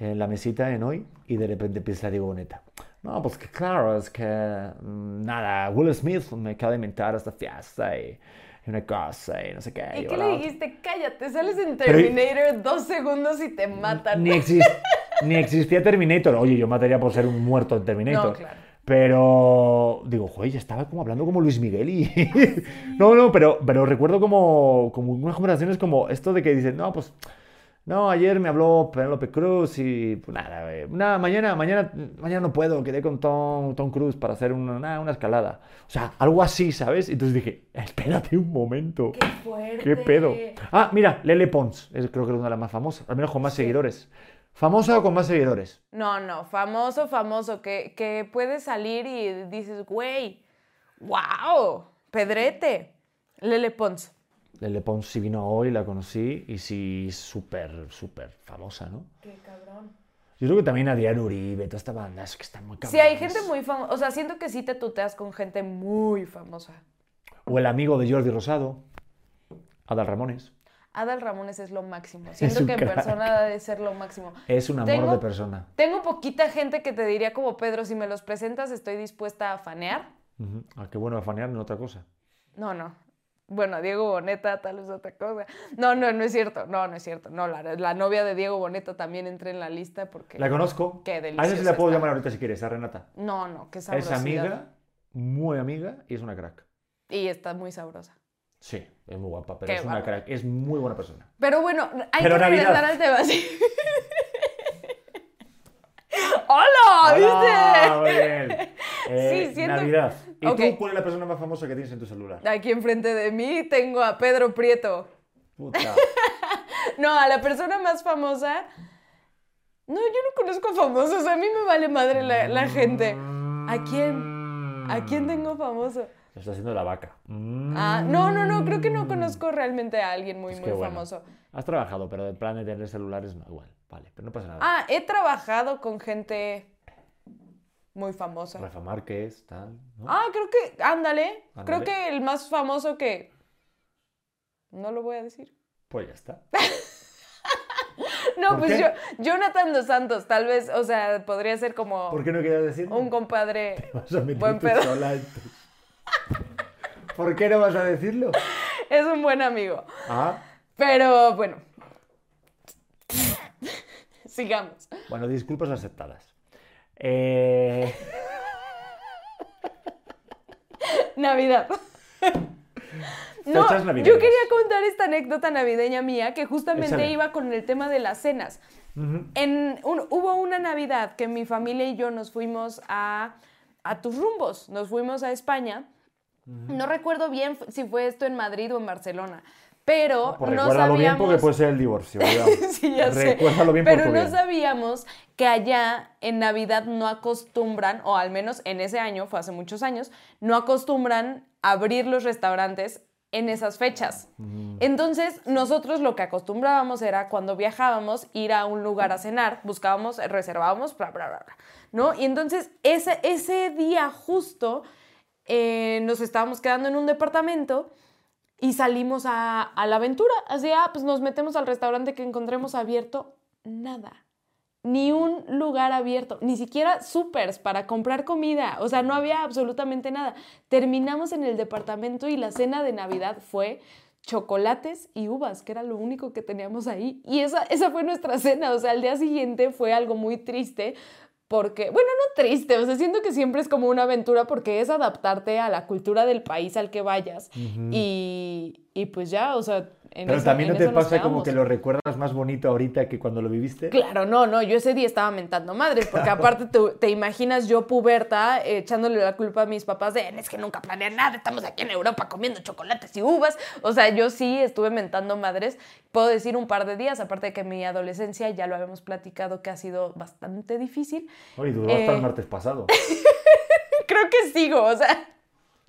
en la mesita en hoy, y de repente empieza Diego Boneta. No, pues que claro, es que mm, nada, Will Smith me acaba de inventar esta fiesta y, una cosa y no sé qué. ¿Y qué le dijiste? Cállate, sales en Pero- Terminator dos segundos y te matan. Ni, exis- ni existía Terminator. Oye, yo mataría por ser un muerto en Terminator. No, claro. Pero digo, joder, ya estaba como hablando como Luis Miguel y... no, no, pero, pero recuerdo como, como unas conversaciones como esto de que dicen, no, pues, no, ayer me habló Penélope Cruz y pues nada, eh, nada, mañana, mañana, mañana no puedo, quedé con Tom, Tom Cruise para hacer una, una, una escalada. O sea, algo así, ¿sabes? Y entonces dije, espérate un momento. ¡Qué fuerte! ¿Qué pedo? Ah, mira, Lele Pons, es, creo que es una de las más famosas, al menos con más seguidores. ¿Famosa o con más seguidores? No, no, famoso, famoso, que, que puedes salir y dices, güey, wow, Pedrete, Lele Pons. Lele Pons sí vino hoy, la conocí y sí, súper, súper famosa, ¿no? Qué cabrón. Yo creo que también Adrián Uribe, toda esta banda, es que están muy Sí, hay cabrones. gente muy famosa, o sea, siento que sí te tuteas con gente muy famosa. O el amigo de Jordi Rosado, Adal Ramones. Adal Ramones es lo máximo. Siento que en crack. persona debe ser lo máximo. Es un amor Tengo- de persona. Tengo poquita gente que te diría como Pedro, si me los presentas estoy dispuesta a fanear. Ujú. Ah, qué bueno afanear en otra cosa. No, no. Bueno, Diego Boneta tal vez otra cosa. No, no, no es cierto. No, no es cierto. No, la, la novia de Diego Boneta también entra en la lista porque... La conozco. Qué A esa sí deliciosa la puedo está. llamar ahorita si quieres, a Renata. No, no, qué Es sabrosidad. amiga, muy amiga y es una crack. Y está muy sabrosa. Sí, es muy guapa, pero Qué es una crack. Es muy buena persona. Pero bueno, hay Pero que Navidad. regresar al tema. sí. ¡Hola! ¡Hola! ¿Viste? bien. Eh, Sí, siento- Navidad. ¿Y Ok. tú cuál es la persona más famosa que tienes en tu celular? Aquí enfrente de mí tengo a Pedro Prieto. Puta. No, a la persona más famosa. No, yo no conozco a famosos. A mí me vale madre la, la gente. ¿A quién? ¿A quién tengo famoso? Lo está haciendo la vaca. Mm. Ah, no, no, no. Creo que no conozco realmente a alguien muy, muy bueno. famoso. Has trabajado, pero de plan de tener celulares no igual. Vale, pero no pasa nada. Ah, he trabajado con gente muy famosa. Rafa Márquez, tal. ¿no? Ah, creo que, ándale. Creo que el más famoso que... No lo voy a decir. Pues ya está. No, ¿Por pues qué? yo, Jonathan Dos Santos, tal vez, o sea, podría ser como ¿Por qué no querías decir? un compadre. Vas a meter buen tú pedo. sola en tu- ¿Por qué no vas a decirlo? Es un buen amigo. Ah, Pero bueno. Sigamos. bueno, disculpas aceptadas. Eh, Navidad. No, yo quería contar esta anécdota navideña mía que justamente Échale. iba con el tema de las cenas. ujú. En un- hubo una Navidad que mi familia y yo nos fuimos a, a tus rumbos, nos fuimos a España. No recuerdo bien si fue esto en Madrid o en Barcelona, pero Pues no recuérdalo bien porque sabíamos... puede ser el divorcio. Sí, ya sé. Bien Pero no bien. sabíamos que allá en Navidad no acostumbran, o al menos en ese año, fue hace muchos años, no acostumbran abrir los restaurantes en esas fechas. Entonces, nosotros lo que acostumbrábamos era cuando viajábamos ir a un lugar a cenar, buscábamos, reservábamos, bla, bla, bla, bla, ¿no? Y entonces, ese, ese día justo eh, nos estábamos quedando en un departamento y salimos a, a la aventura. Así, ah, pues nos metemos al restaurante que encontremos abierto. Nada ni un lugar abierto, ni siquiera supers para comprar comida, o sea, no había absolutamente nada. Terminamos en el departamento y la cena de Navidad fue chocolates y uvas, que era lo único que teníamos ahí. Y esa, esa fue nuestra cena, o sea, al día siguiente fue algo muy triste porque, bueno, no triste, o sea, siento que siempre es como una aventura porque es adaptarte a la cultura del país al que vayas. y, y pues ya, o sea, pero también no te pasa como que lo recuerdas más bonito ahorita que cuando lo viviste. Claro, no, no, yo ese día estaba mentando madres, porque aparte te, imaginas yo puberta echándole la culpa a mis papás de, es que nunca planeé nada, estamos aquí en Europa comiendo chocolates y uvas. O sea, yo sí estuve mentando madres. Puedo decir un par de días, aparte de que mi adolescencia, ya lo habíamos platicado, que ha sido bastante difícil. Oye, duró hasta el eh, martes pasado. Creo que sigo, o sea...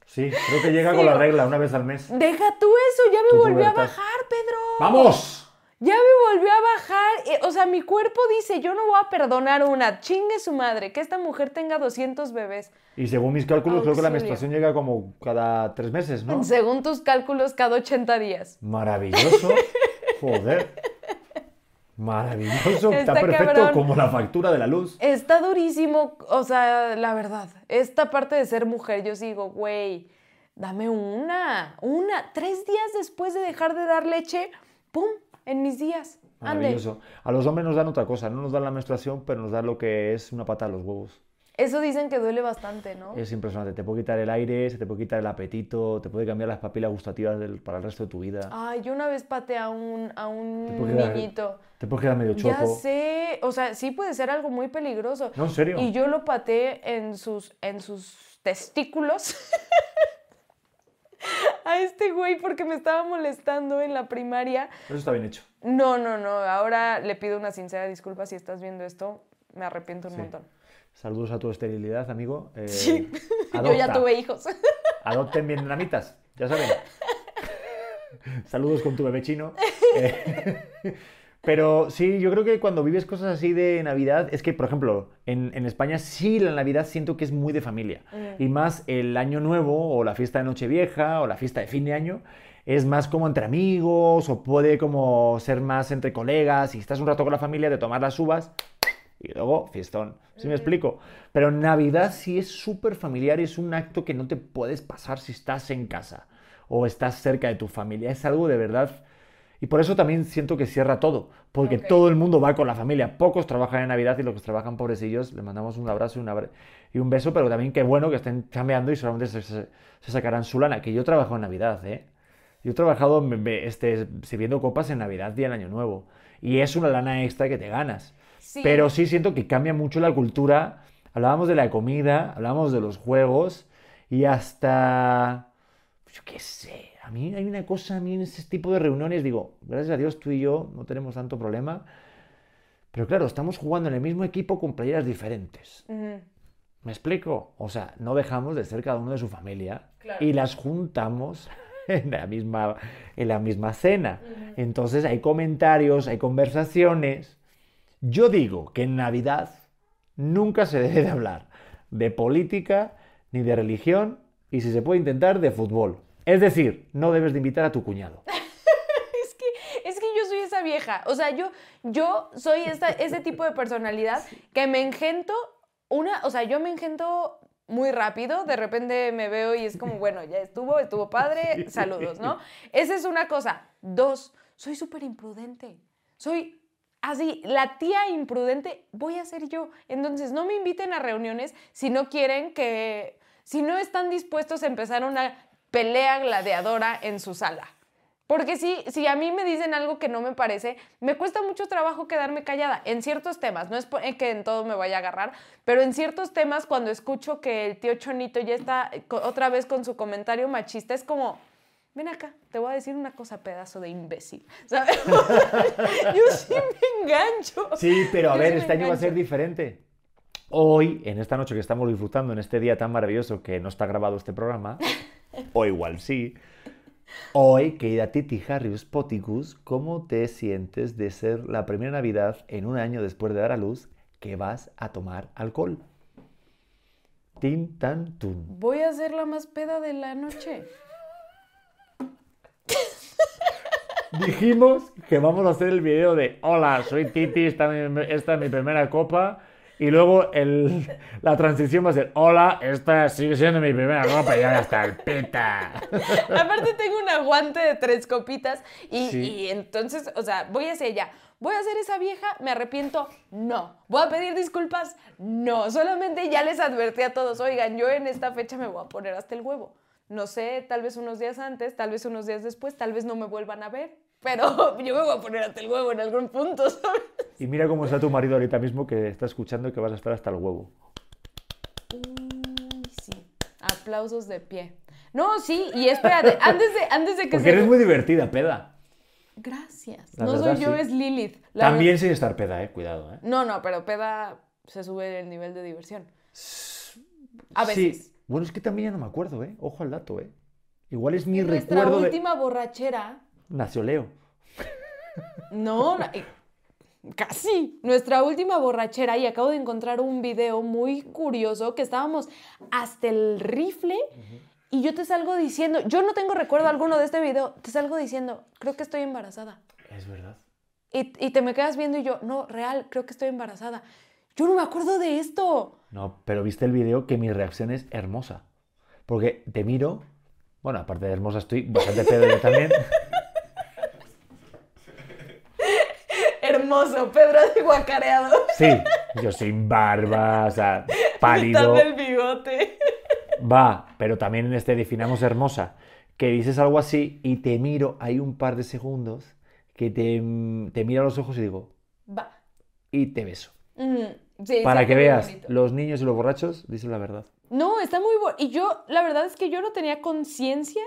Sí, creo que llega con la regla una vez al mes. Deja tú eso, ya me volvió a bajar, Pedro. ¡Vamos! Ya me volvió a bajar. Eh, o sea, mi cuerpo dice, yo no voy a perdonar una. Chingue su madre, que esta mujer tenga 200 bebés. Y según mis cálculos, creo que la menstruación llega como cada tres meses, ¿no? Según tus cálculos, cada 80 días. Maravilloso. Joder. Maravilloso, está, perfecto como la factura de la luz. Está durísimo, o sea, la verdad, esta parte de ser mujer, yo digo, güey, dame una, una, tres días después de dejar de dar leche, ¡pum! En mis días. Maravilloso. A los hombres nos dan otra cosa, no nos dan la menstruación, pero nos dan lo que es una pata a los huevos. Eso dicen que duele bastante, ¿no? Es impresionante. Te puede quitar el aire, se te puede quitar el apetito, te puede cambiar las papilas gustativas para el resto de tu vida. Ay, yo una vez pateé a un, a un niñito. te puede quedar medio choco. Ya sé. O sea, sí puede ser algo muy peligroso. No, en serio. Y yo lo pateé en sus, en sus testículos. a este güey porque me estaba molestando en la primaria. Eso está bien hecho. No, no, no. Ahora le pido una sincera disculpa si estás viendo esto. Me arrepiento un montón. Saludos a tu esterilidad, amigo. Eh, sí, yo ya tuve hijos. Adopten vietnamitas, ya saben. Saludos con tu bebé chino. Eh, pero sí, yo creo que cuando vives cosas así de Navidad, es que, por ejemplo, en, España sí la Navidad siento que es muy de familia. Mm. Y más el Año Nuevo o la fiesta de Nochevieja o la fiesta de fin de año es más como entre amigos o puede como ser más entre colegas y estás un rato con la familia de tomar las uvas y luego fiestón. ¿Sí me explico? Pero Navidad sí es súper familiar y es un acto que no te puedes pasar si estás en casa o estás cerca de tu familia. Es algo de verdad. Y por eso también siento que cierra todo, porque todo el mundo va con la familia. Pocos trabajan en Navidad y los que trabajan pobrecillos les mandamos un abrazo y un, y un beso, pero también qué bueno que estén chambeando y solamente se, sacarán su lana. Que yo trabajo en Navidad, ¿eh? Yo he trabajado este, sirviendo copas en Navidad y en Año Nuevo. Y es una lana extra que te ganas. Pero sí siento que cambia mucho la cultura. Hablábamos de la comida, hablábamos de los juegos y hasta, yo qué sé, a mí hay una cosa, a mí en ese tipo de reuniones digo, gracias a Dios tú y yo no tenemos tanto problema, pero claro, estamos jugando en el mismo equipo con playeras diferentes. ¿Me explico? O sea, no dejamos de ser cada uno de su familia y las juntamos en la misma, en la misma cena. Entonces hay comentarios, hay conversaciones yo digo que en Navidad nunca se debe de hablar de política ni de religión y si se puede intentar de fútbol. Es decir, no debes de invitar a tu cuñado. es, que, es que yo soy esa vieja. O sea, yo, yo soy esta, ese tipo de personalidad que me engento una, o sea, yo me engento muy rápido, de repente me veo y es como, bueno, ya estuvo, estuvo padre, saludos, ¿no? Esa es una cosa. Dos, soy súper imprudente. Soy así, la tía imprudente voy a ser yo. Entonces, no me inviten a reuniones si no quieren que, si no están dispuestos a empezar una pelea gladiadora en su sala. Porque si, si a mí me dicen algo que no me parece, me cuesta mucho trabajo quedarme callada en ciertos temas. No es que en todo me vaya a agarrar, pero en ciertos temas cuando escucho que el tío Chonito ya está otra vez con su comentario machista, es como, ven acá, te voy a decir una cosa, pedazo de imbécil. ¿Sabes? Yo sí me engancho. Sí, pero a ver, este año va a ser diferente. Hoy, en esta noche que estamos disfrutando, en este día tan maravilloso que no está grabado este programa, o igual sí, Hoy, querida Titi Harrius Poticus, ¿cómo te sientes de ser la primera Navidad en un año después de dar a luz que vas a tomar alcohol? Tin tan tun. Voy a ser la más peda de la noche. Dijimos que vamos a hacer el video de Hola, soy Titi, esta, esta es mi primera copa. Y luego el, la transición va a ser Hola, esta sigue siendo mi primera copa y ahora está el peta. Aparte tengo un aguante de tres copitas y, Sí. y entonces, o sea, voy hacia ella. ¿Voy a ser esa vieja? ¿Me arrepiento? No. ¿Voy a pedir disculpas? No. Solamente ya les advertí a todos, oigan, yo en esta fecha me voy a poner hasta el huevo. No sé, tal vez unos días antes, tal vez unos días después, tal vez no me vuelvan a ver, pero yo me voy a poner hasta el huevo en algún punto, ¿sabes? Y mira cómo está tu marido ahorita mismo que está escuchando que vas a estar hasta el huevo. Uy, sí. Aplausos de pie. No, sí, y espérate, antes de, antes de que Porque se... eres muy divertida, peda. Gracias. La no verdad, soy yo, sí. es Lilith. La También sin estar peda, eh. Cuidado, eh. No, no, pero peda se sube el nivel de diversión. A veces. Sí. Bueno, es que también ya no me acuerdo, eh. Ojo al dato, eh. Igual es mi Nuestra recuerdo última borrachera. Nació Leo. No, eh, casi. Nuestra última borrachera, y acabo de encontrar un video muy curioso que estábamos hasta el rifle. Y yo te salgo diciendo, yo no tengo recuerdo alguno de este video, te salgo diciendo, creo que estoy embarazada. Es verdad. Y, y te me quedas viendo y yo, no, real, creo que estoy embarazada. Yo no me acuerdo de esto. No, pero viste el vídeo que mi reacción es hermosa. Porque te miro, bueno, aparte de hermosa estoy bastante pedo yo también. Hermoso, Pedro de guacareado. Sí, yo sin barba, o sea, pálido. Bigote. Va, pero también en este definamos hermosa. Que dices algo así y te miro, hay un par de segundos que te, te miro a los ojos y digo, Va. y te beso. Mm, sí, Para que veas, los niños y los borrachos dicen la verdad. No, está muy bueno. Y yo, la verdad es que yo no tenía conciencia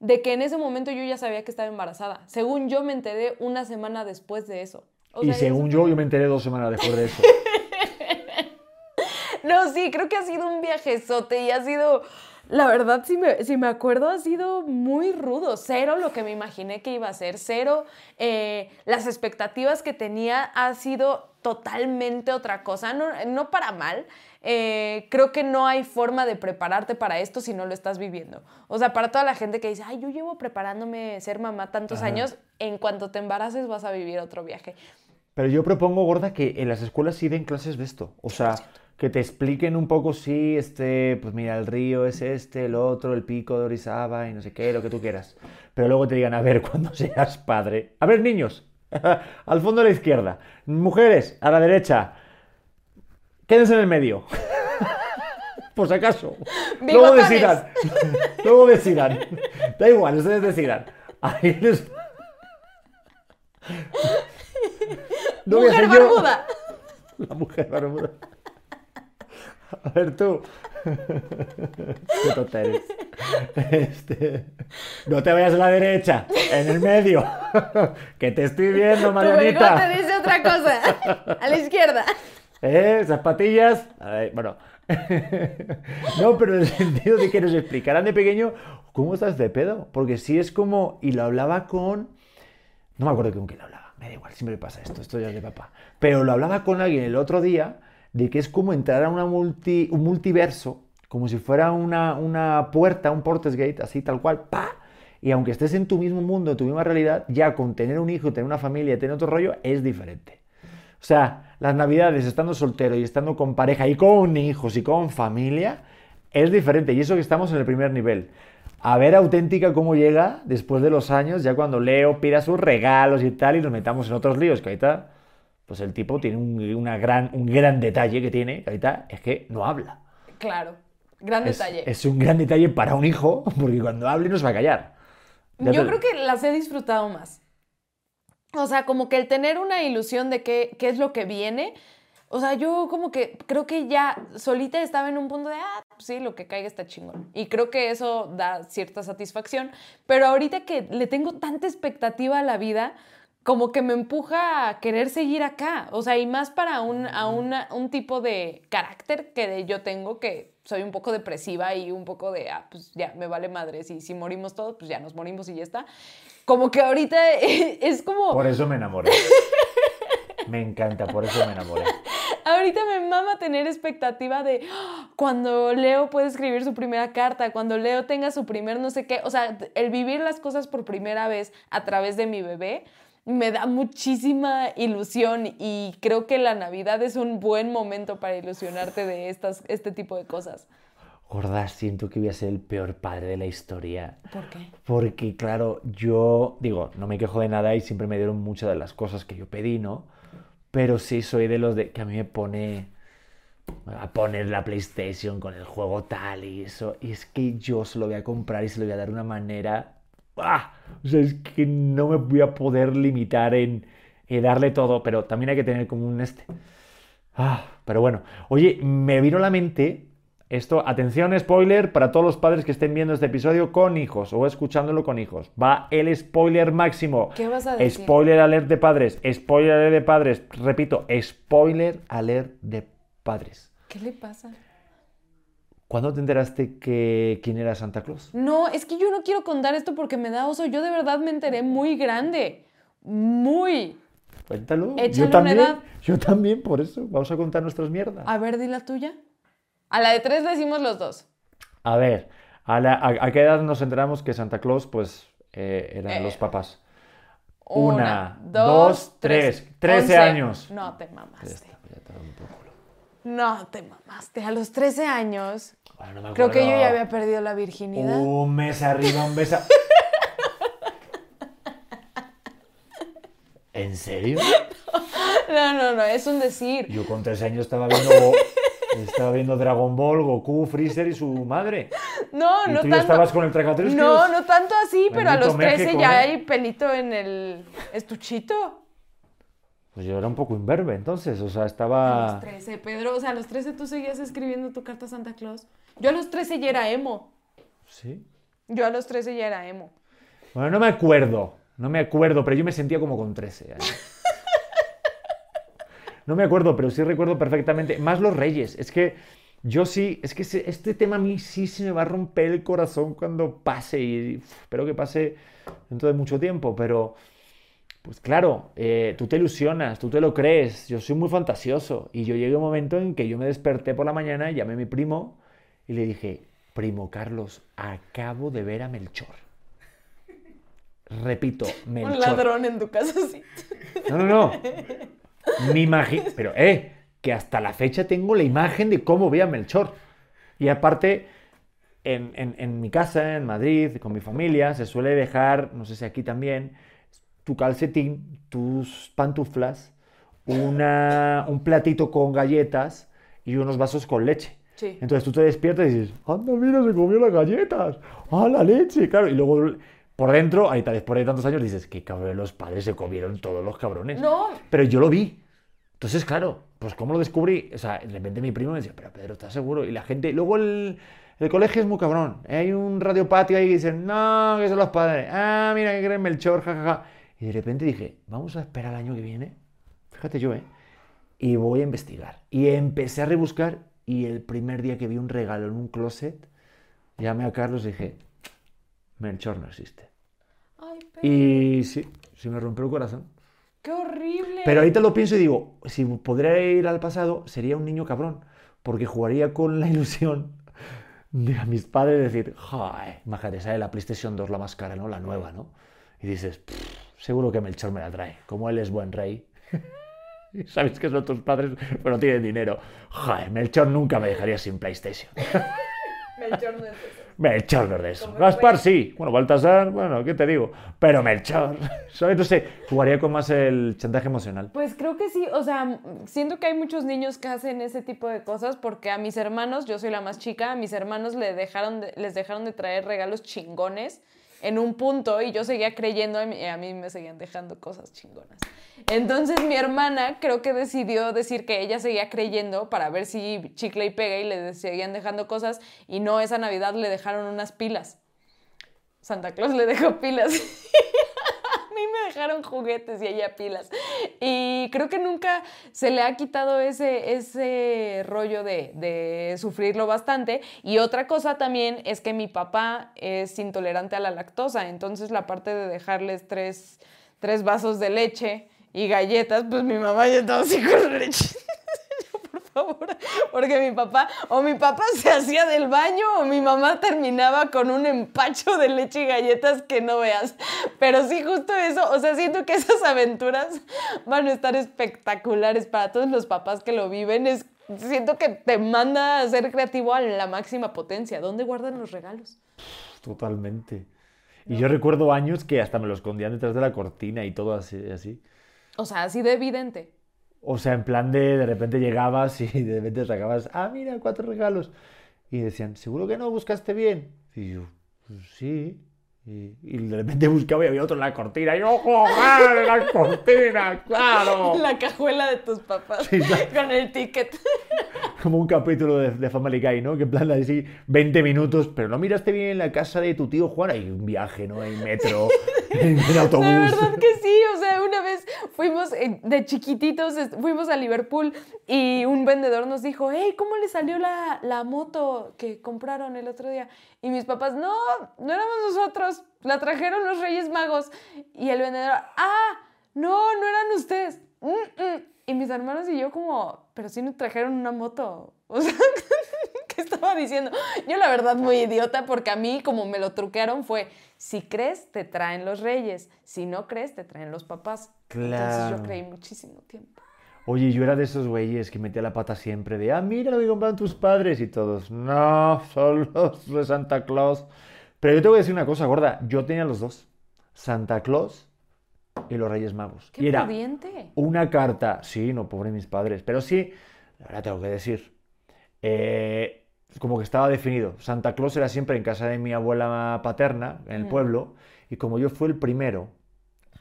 de que en ese momento yo ya sabía que estaba embarazada. Según yo me enteré una semana después de eso. O y según yo, yo me enteré dos semanas después de eso. No, sí, creo que ha sido un viajezote y ha sido, la verdad, si me, si me acuerdo, ha sido muy rudo. Cero lo que me imaginé que iba a ser, cero eh, las expectativas que tenía ha sido totalmente otra cosa, no, no para mal. Eh, creo que no hay forma de prepararte para esto si no lo estás viviendo. O sea, para toda la gente que dice, ay, yo llevo preparándome ser mamá tantos Ajá. años, en cuanto te embaraces vas a vivir otro viaje. Pero yo propongo, Gorda, que en las escuelas sí den clases de esto. O sea, que te expliquen un poco, sí, este, pues mira, el río es este, el otro, el pico de Orizaba y no sé qué, lo que tú quieras. Pero luego te digan, a ver, cuando seas padre. A ver, niños, al fondo a la izquierda. Mujeres, a la derecha. Quédense en el medio. Por si acaso. Luego decidan. Luego decidan. Da igual, ustedes decidan. Ahí les... No voy a ¡Mujer yo. barbuda! La mujer barbuda. A ver tú. Qué tonta eres. Este, No te vayas a la derecha, en el medio. Que te estoy viendo, Tu bigote Marianita. dice otra cosa. A la izquierda. ¿Eh? Esas patillas. Ay, bueno. No, pero en el sentido de que nos explicaran de pequeño cómo estás de pedo. Porque sí es como. Y lo hablaba con. No me acuerdo con quién lo hablaba. Me da igual, siempre pasa esto. Esto ya es de papá. Pero lo hablaba con alguien el otro día de que es como entrar a una multi, un multiverso, como si fuera una, una puerta, un Portesgate, así tal cual, ¡pa! Y aunque estés en tu mismo mundo, en tu misma realidad, ya con tener un hijo, tener una familia, tener otro rollo, es diferente. O sea, las navidades estando soltero y estando con pareja y con hijos y con familia, es diferente. Y eso que estamos en el primer nivel. A ver auténtica cómo llega después de los años, ya cuando Leo pida sus regalos y tal, y nos metamos en otros líos, que ahorita, pues el tipo tiene un, una gran, un gran detalle que tiene, ahorita es que no habla. Claro. Gran Es, detalle. es un gran detalle para un hijo, porque cuando hable nos va a callar. Ya Yo te- creo que las he disfrutado más. O sea, como que el tener una ilusión de qué, qué es lo que viene. O sea, yo como que creo que ya solita estaba en un punto de, ah, pues sí, lo que caiga está chingón. Y creo que eso da cierta satisfacción. Pero ahorita que le tengo tanta expectativa a la vida, como que me empuja a querer seguir acá. O sea, y más para un, a un tipo de carácter que yo tengo, que soy un poco depresiva y un poco de, ah, pues ya, me vale madre. Si, si morimos todos, pues ya nos morimos y ya está. Como que ahorita es como... Por eso me enamoré. me encanta, por eso me enamoré. Ahorita me mama tener expectativa de ¡ah! cuando Leo puede escribir su primera carta, cuando Leo tenga su primer no sé qué. O sea, el vivir las cosas por primera vez a través de mi bebé me da muchísima ilusión y creo que la Navidad es un buen momento para ilusionarte de estas, este tipo de cosas. Gorda, siento que voy a ser el peor padre de la historia. ¿Por qué? Porque, claro, yo digo, no me quejo de nada y siempre me dieron muchas de las cosas que yo pedí, ¿no? Pero sí soy de los de que a mí me pone a poner la PlayStation con el juego tal y eso. Y es que yo se lo voy a comprar y se lo voy a dar de una manera ¡Ah! O sea, es que no me voy a poder limitar en, darle todo, pero también hay que tener como un este. Ah, pero bueno, oye, me vino a la mente esto, atención, spoiler para todos los padres que estén viendo este episodio con hijos o escuchándolo con hijos. Va el spoiler máximo. ¿Qué vas a decir? Spoiler alert de padres, spoiler alert de padres. Repito, spoiler alert de padres. ¿Qué le pasa? ¿Cuándo te enteraste que quién era Santa Claus? No, es que yo no quiero contar esto porque me da oso. Yo de verdad me enteré muy grande. Muy. Cuéntalo. yo también. Yo también, por eso. Vamos a contar nuestras mierdas. A ver, di la tuya. A la de tres le decimos los dos. A ver, ¿a, qué edad nos enteramos que Santa Claus, pues, eh, eran los eh, papás? Una, dos, tres. Trece años. No te mamaste. No te mamaste. A los 13 años. creo que yo ya había perdido la virginidad. Un mes arriba, un mes ¿En serio? No, no, no, es un decir. Yo con 13 años estaba viendo, estaba viendo Dragon Ball, Goku, Freezer y su madre. No, ¿Y no tú tanto. Ya estabas con el. No, no tanto así, pero a los 13 ya ¿eh? hay pelito en el estuchito. Pues yo era un poco imberbe entonces, o sea, estaba... A los 13, Pedro, o sea, a los 13 tú seguías escribiendo tu carta a Santa Claus. Yo a los 13 ya era emo. ¿Sí? Yo a los 13 ya era emo. Bueno, no me acuerdo, no me acuerdo, pero yo me sentía como con 13 años. No me acuerdo, pero sí recuerdo perfectamente. Más los reyes, es que yo sí, es que este tema a mí sí se me va a romper el corazón cuando pase y espero que pase dentro de mucho tiempo, pero... Pues claro, eh, tú te ilusionas, tú te lo crees, yo soy muy fantasioso. Y yo llegué a un momento en que yo me desperté por la mañana, llamé a mi primo y le dije, primo Carlos, acabo de ver a Melchor. Repito, Melchor. Un ladrón en tu casa, sí. No, no, no. Mi imagen, pero eh, que hasta la fecha tengo la imagen de cómo ve a Melchor. Y aparte, en, en mi casa, en Madrid, con mi familia, se suele dejar, no sé si aquí también, tu calcetín, tus pantuflas, una, un platito con galletas y unos vasos con leche. Entonces tú te despiertas y dices, anda, mira, se comió las galletas, ah, la leche, claro. Y luego por dentro, ahí después de tantos años, dices, qué cabrón, los padres se comieron todos los cabrones. No. Pero yo lo vi. Entonces, claro, pues ¿cómo lo descubrí? O sea, de repente mi primo me decía, pero Pedro, ¿estás seguro? Y la gente, luego el, el colegio es muy cabrón. Hay un radiopatio ahí que dicen, no, que son los padres. Ah, mira que creen Melchor, jajaja. Y de repente dije, vamos a esperar al año que viene. Fíjate yo, ¿eh? Y voy a investigar. Y empecé a rebuscar y el primer día que vi un regalo en un closet, llamé a Carlos y dije, Melchor no existe. y sí, sí me rompió el corazón. ¡Qué horrible! Pero ahorita lo pienso y digo, si podría ir al pasado, sería un niño cabrón, porque jugaría con la ilusión de a mis padres decir, ¡ay! Imagínate, sale la PlayStation 2, la más cara, ¿no? La nueva, ¿no? Y dices, seguro que Melchor me la trae. Como él es buen rey. ¿Sabes que son tus padres? Pero no tienen dinero. Joder, Melchor nunca me dejaría sin PlayStation. Melchor no es eso. Melchor no es eso. Gaspar sí. Bueno, Baltasar, bueno, ¿qué te digo? Pero Melchor. Entonces, jugaría con más el chantaje emocional. Pues creo que sí. O sea, siento que hay muchos niños que hacen ese tipo de cosas porque a mis hermanos, yo soy la más chica, a mis hermanos les dejaron les dejaron de traer regalos chingones en un punto y yo seguía creyendo y a mí me seguían dejando cosas chingonas. Entonces mi hermana creo que decidió decir que ella seguía creyendo para ver si chicle y pega y le seguían dejando cosas y no, esa Navidad le dejaron unas pilas. Santa Claus le dejó pilas. dejaron juguetes y ella pilas. Y creo que nunca se le ha quitado ese, ese rollo de, de sufrirlo bastante. Y otra cosa también es que mi papá es intolerante a la lactosa, entonces la parte de dejarles tres, tres vasos de leche y galletas, pues mi mamá ya estaba así con leche. Favor, porque mi papá, o mi papá se hacía del baño, o mi mamá terminaba con un empacho de leche y galletas que no veas. Pero sí, justo eso, o sea, siento que esas aventuras van a estar espectaculares para todos los papás que lo viven. Es, siento que te manda a ser creativo a la máxima potencia. ¿Dónde guardan los regalos? Totalmente. Y yo recuerdo años que hasta me lo escondían detrás de la cortina y todo así. así. O sea, así de evidente. O sea, en plan de de repente llegabas y de repente sacabas, ah, mira, cuatro regalos. Y decían, ¿seguro que no buscaste bien? Y yo, pues sí. Y, y de repente buscaba y había otro en la cortina. Y yo, ¡joder, en la cortina! ¡Claro! La cajuela de tus papás Sí, con el ticket. Como un capítulo de, de Family Guy, ¿no? Que en plan así, 20 minutos, pero no miraste bien la casa de tu tío Juan. Hay un viaje, ¿no? Hay metro, en autobús. Verdad que sí, o sea, una vez fuimos eh, de chiquititos, fuimos a Liverpool y un vendedor nos dijo, hey, ¿cómo le salió la, la moto que compraron el otro día? Y mis papás, no, no éramos nosotros, la trajeron los Reyes Magos. Y el vendedor, ah, no, no eran ustedes. Mm, mm". Y mis hermanos y yo como, pero sí nos trajeron una moto. O sea, ¿qué estaba diciendo? Yo la verdad muy idiota porque a mí como me lo truquearon fue, si crees te traen los reyes, si no crees te traen los papás. Entonces Claro. yo creí muchísimo tiempo. Oye, yo era de esos güeyes que metía la pata siempre de, ah, mira lo que compraron tus padres y todos. No, son los de Santa Claus. Pero yo te voy a decir una cosa, gorda. Yo tenía los dos. Santa Claus y los Reyes Magos. ¡Qué y era pudiente! una carta, sí, no, pobre mis padres, pero sí, ahora tengo que decir, eh, como que estaba definido. Santa Claus era siempre en casa de mi abuela paterna, en el Mm. pueblo, y como yo fui el primero,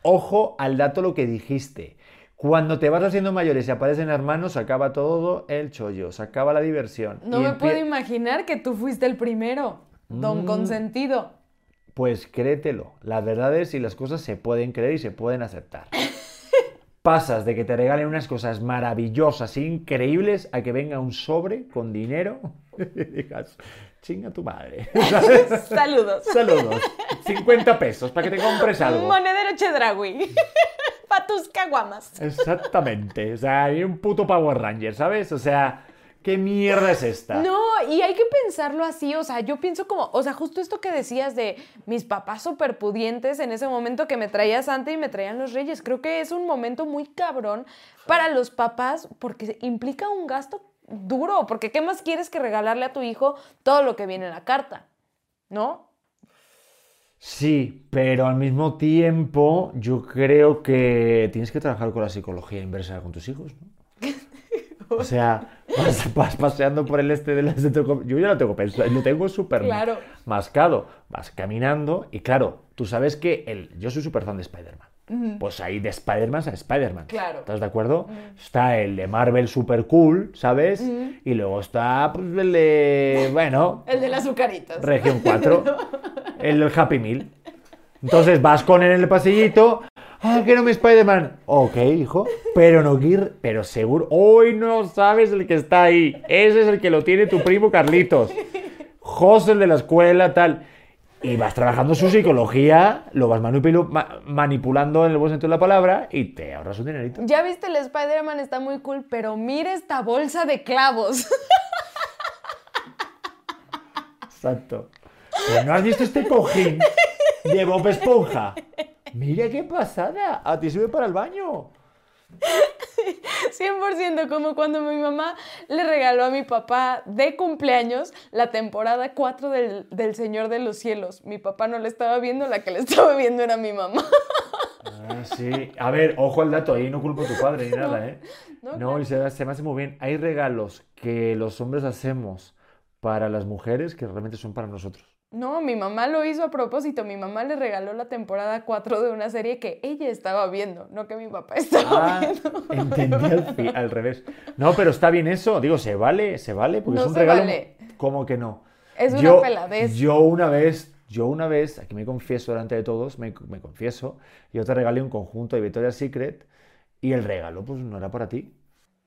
ojo al dato lo que dijiste. Cuando te vas haciendo mayores y aparecen hermanos, se acaba todo el chollo, se acaba la diversión. No Y me puedo imaginar que tú fuiste el primero, don Mm. consentido. Pues créetelo. La verdad es si las cosas se pueden creer y se pueden aceptar. Pasas de que te regalen unas cosas maravillosas, increíbles, a que venga un sobre con dinero y digas, chinga tu madre. ¿Sabes? Saludos. Saludos. 50 pesos para que te compres algo. Monedero Chedraui. Pa' tus caguamas. Exactamente. O sea, hay un puto Power Ranger, ¿sabes? O sea, ¿qué mierda es esta? No, y hay que pensarlo así, o sea, yo pienso como, o sea, justo esto que decías de mis papás súper pudientes en ese momento que me traía Santa y me traían los reyes, creo que es un momento muy cabrón para los papás porque implica un gasto duro, porque ¿qué más quieres que regalarle a tu hijo todo lo que viene en la carta? ¿No? Sí, pero al mismo tiempo yo creo que tienes que trabajar con la psicología inversa con tus hijos, ¿no? O sea, vas, vas paseando por el este de las de tu- Yo ya lo tengo pensado, lo tengo súper Claro. mascado. Vas caminando y claro, tú sabes que el, yo soy súper fan de Spider-Man. Pues ahí de Spider-Man a Spider-Man. Claro. ¿Estás de acuerdo? Está el de Marvel super cool, ¿sabes? Y luego está pues, el de, bueno, El de las azucaritas. Región 4, el del Happy Meal. Entonces vas con él en el pasillito. Ah, que no me Spider-Man. Ok, hijo. Pero no Gear, pero seguro. Hoy no sabes el que está ahí. Ese es el que lo tiene tu primo Carlitos. José, el de la escuela, tal. Y vas trabajando su psicología, lo vas ma- manipulando en el buen sentido de la palabra y te ahorras un dinerito. Ya viste, el Spider-Man está muy cool, pero mira esta bolsa de clavos. Exacto. Pero no has visto este cojín de Bob Esponja. Mira qué pasada. A ti sirve para el baño. 100% como cuando mi mamá le regaló a mi papá de cumpleaños la temporada 4 del, del Señor de los Cielos. Mi papá no la estaba viendo, la que le estaba viendo era mi mamá. Ah, sí. A ver, ojo al dato, ahí no culpo a tu padre ni nada, ¿eh? no, No, y se, se me hace muy bien. Hay regalos que los hombres hacemos para las mujeres que realmente son para nosotros. No, mi mamá lo hizo a propósito. Mi mamá le regaló la temporada 4 de una serie que ella estaba viendo, no que mi papá estaba Ah, viendo. entendí al, al revés. No, pero está bien eso. Digo, se vale, se vale, porque No es un se regalo. vale. ¿Cómo que no? Es una yo, peladez. Yo una vez, Yo una vez, aquí me confieso delante de todos, me, me confieso, yo te regalé un conjunto de Victoria's Secret y el regalo pues no era para ti.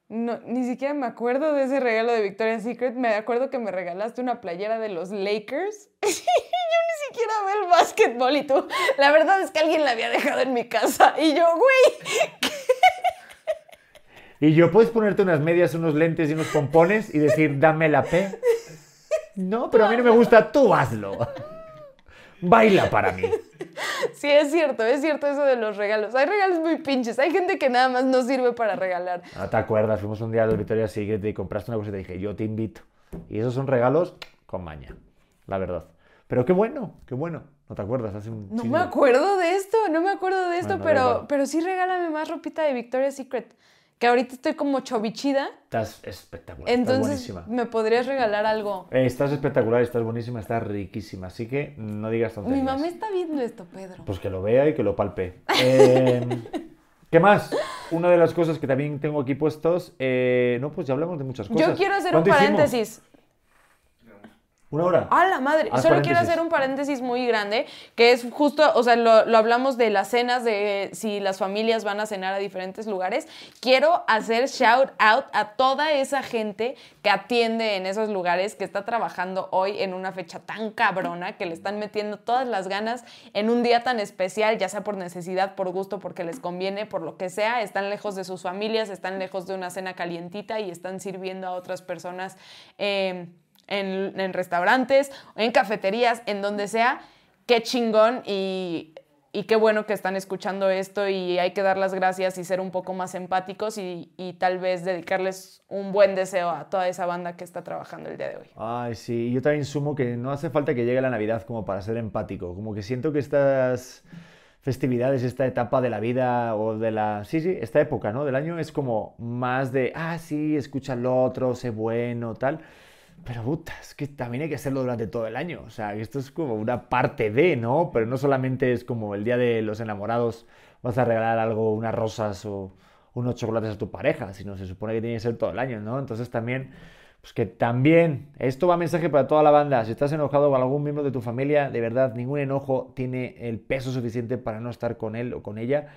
No, ni siquiera me acuerdo de ese regalo de Victoria's Secret. Me acuerdo que me regalaste una playera de los Lakers. Yo ni siquiera veo el básquetbol y tú. La verdad es que alguien la había dejado en mi casa. Y yo, güey. Y yo puedes ponerte unas medias, unos lentes y unos pompones y decir, dame la P. No, pero a mí no me gusta, tú hazlo. Baila para mí. Sí, es cierto, es cierto eso de los regalos. Hay regalos muy pinches. Hay gente que nada más no sirve para regalar. No te acuerdas, fuimos un día a los Victoria's Secret y compraste una cosa y te dije, yo te invito. Y esos son regalos con maña, la verdad. Pero qué bueno, qué bueno. ¿No te acuerdas? Hace un No me acuerdo de esto, no me acuerdo de esto, Bueno, pero, pero sí regálame más ropita de Victoria's Secret. Que ahorita estoy como chovichida, Estás espectacular, estás entonces buenísima. me podrías regalar algo. Eh, estás espectacular, estás buenísima, estás riquísima. Así que no digas tonterías. Mi mamá está viendo esto, Pedro. Pues que lo vea y que lo palpe. Eh, ¿Qué más? Una de las cosas que también tengo aquí puestos, eh, no, pues ya hablamos de muchas cosas. Yo quiero hacer un ¿Cuánto hicimos? ¿Una hora? ¡A la madre! Haz Solo quiero hacer un paréntesis muy grande, que es justo, o sea, lo, lo hablamos de las cenas, de si las familias van a cenar a diferentes lugares. Quiero hacer shout out a toda esa gente que atiende en esos lugares, que está trabajando hoy en una fecha tan cabrona, que le están metiendo todas las ganas en un día tan especial, ya sea por necesidad, por gusto, porque les conviene, por lo que sea. Están lejos de sus familias, están lejos de una cena calientita y están sirviendo a otras personas. eh, en, en restaurantes, en cafeterías, en donde sea. Qué chingón y, y qué bueno que están escuchando esto y hay que dar las gracias y ser un poco más empáticos y, y tal vez dedicarles un buen deseo a toda esa banda que está trabajando el día de hoy. Ay, sí, yo también sumo que no hace falta que llegue la Navidad como para ser empático. Como que siento que estas festividades, esta etapa de la vida o de la... Sí, sí, esta época, ¿no? Del año es como más de, ah, sí, escucha al otro, sé bueno, tal. Pero puta, es que también hay que hacerlo durante todo el año. O sea, esto es como una parte de, ¿no? Pero no solamente es como el día de los enamorados, vas a regalar algo, unas rosas o unos chocolates a tu pareja, sino se supone que tiene que ser todo el año, ¿no? Entonces también, pues que también, esto va mensaje para toda la banda. Si estás enojado con algún miembro de tu familia, de verdad, ningún enojo tiene el peso suficiente para no estar con él o con ella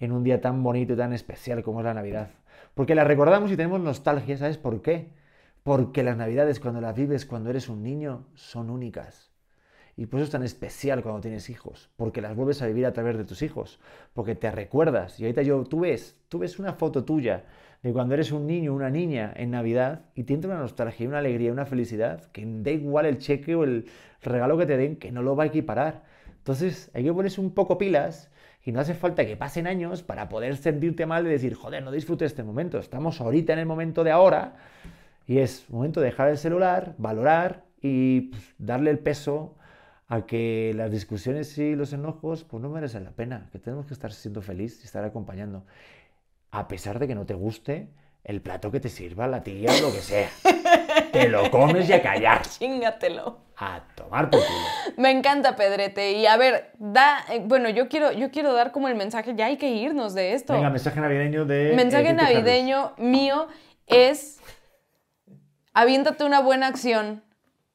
en un día tan bonito y tan especial como es la Navidad. Porque la recordamos y tenemos nostalgia, ¿sabes por qué? Porque las Navidades, cuando las vives cuando eres un niño, son únicas. Y por eso es tan especial cuando tienes hijos, porque las vuelves a vivir a través de tus hijos, porque te recuerdas. Y ahorita yo, tú ves, tú ves una foto tuya de cuando eres un niño una niña en Navidad y te entra una nostalgia, una alegría, una felicidad, que da igual el cheque o el regalo que te den, que no lo va a equiparar. Entonces hay que ponerse un poco pilas y no hace falta que pasen años para poder sentirte mal de decir, joder, no disfrute este momento, estamos ahorita en el momento de ahora y es momento de dejar el celular, valorar y pues, darle el peso a que las discusiones y los enojos pues no merecen la pena, que tenemos que estar siendo feliz y estar acompañando, a pesar de que no te guste el plato que te sirva la tía o lo que sea. Te lo comes y a callar, Chingatelo. a tomar por culo. Me encanta, Pedrete. Y a ver, da, eh, bueno, yo quiero, yo quiero dar como el mensaje, ya hay que irnos de esto. Venga, mensaje navideño de... mensaje eh, navideño mío es aviéntate una buena acción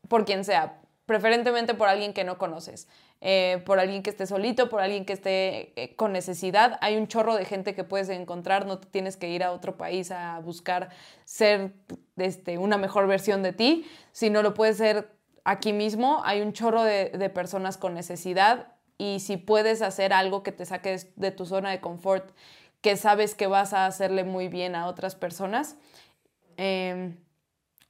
por quien sea, preferentemente por alguien que no conoces, eh, por alguien que esté solito, por alguien que esté eh, con necesidad. Hay un chorro de gente que puedes encontrar, no te tienes que ir a otro país a buscar ser este, una mejor versión de ti, sino lo puedes ser aquí mismo. Hay un chorro de, personas con necesidad y si puedes hacer algo que te saque de tu zona de confort, que sabes que vas a hacerle muy bien a otras personas, eh,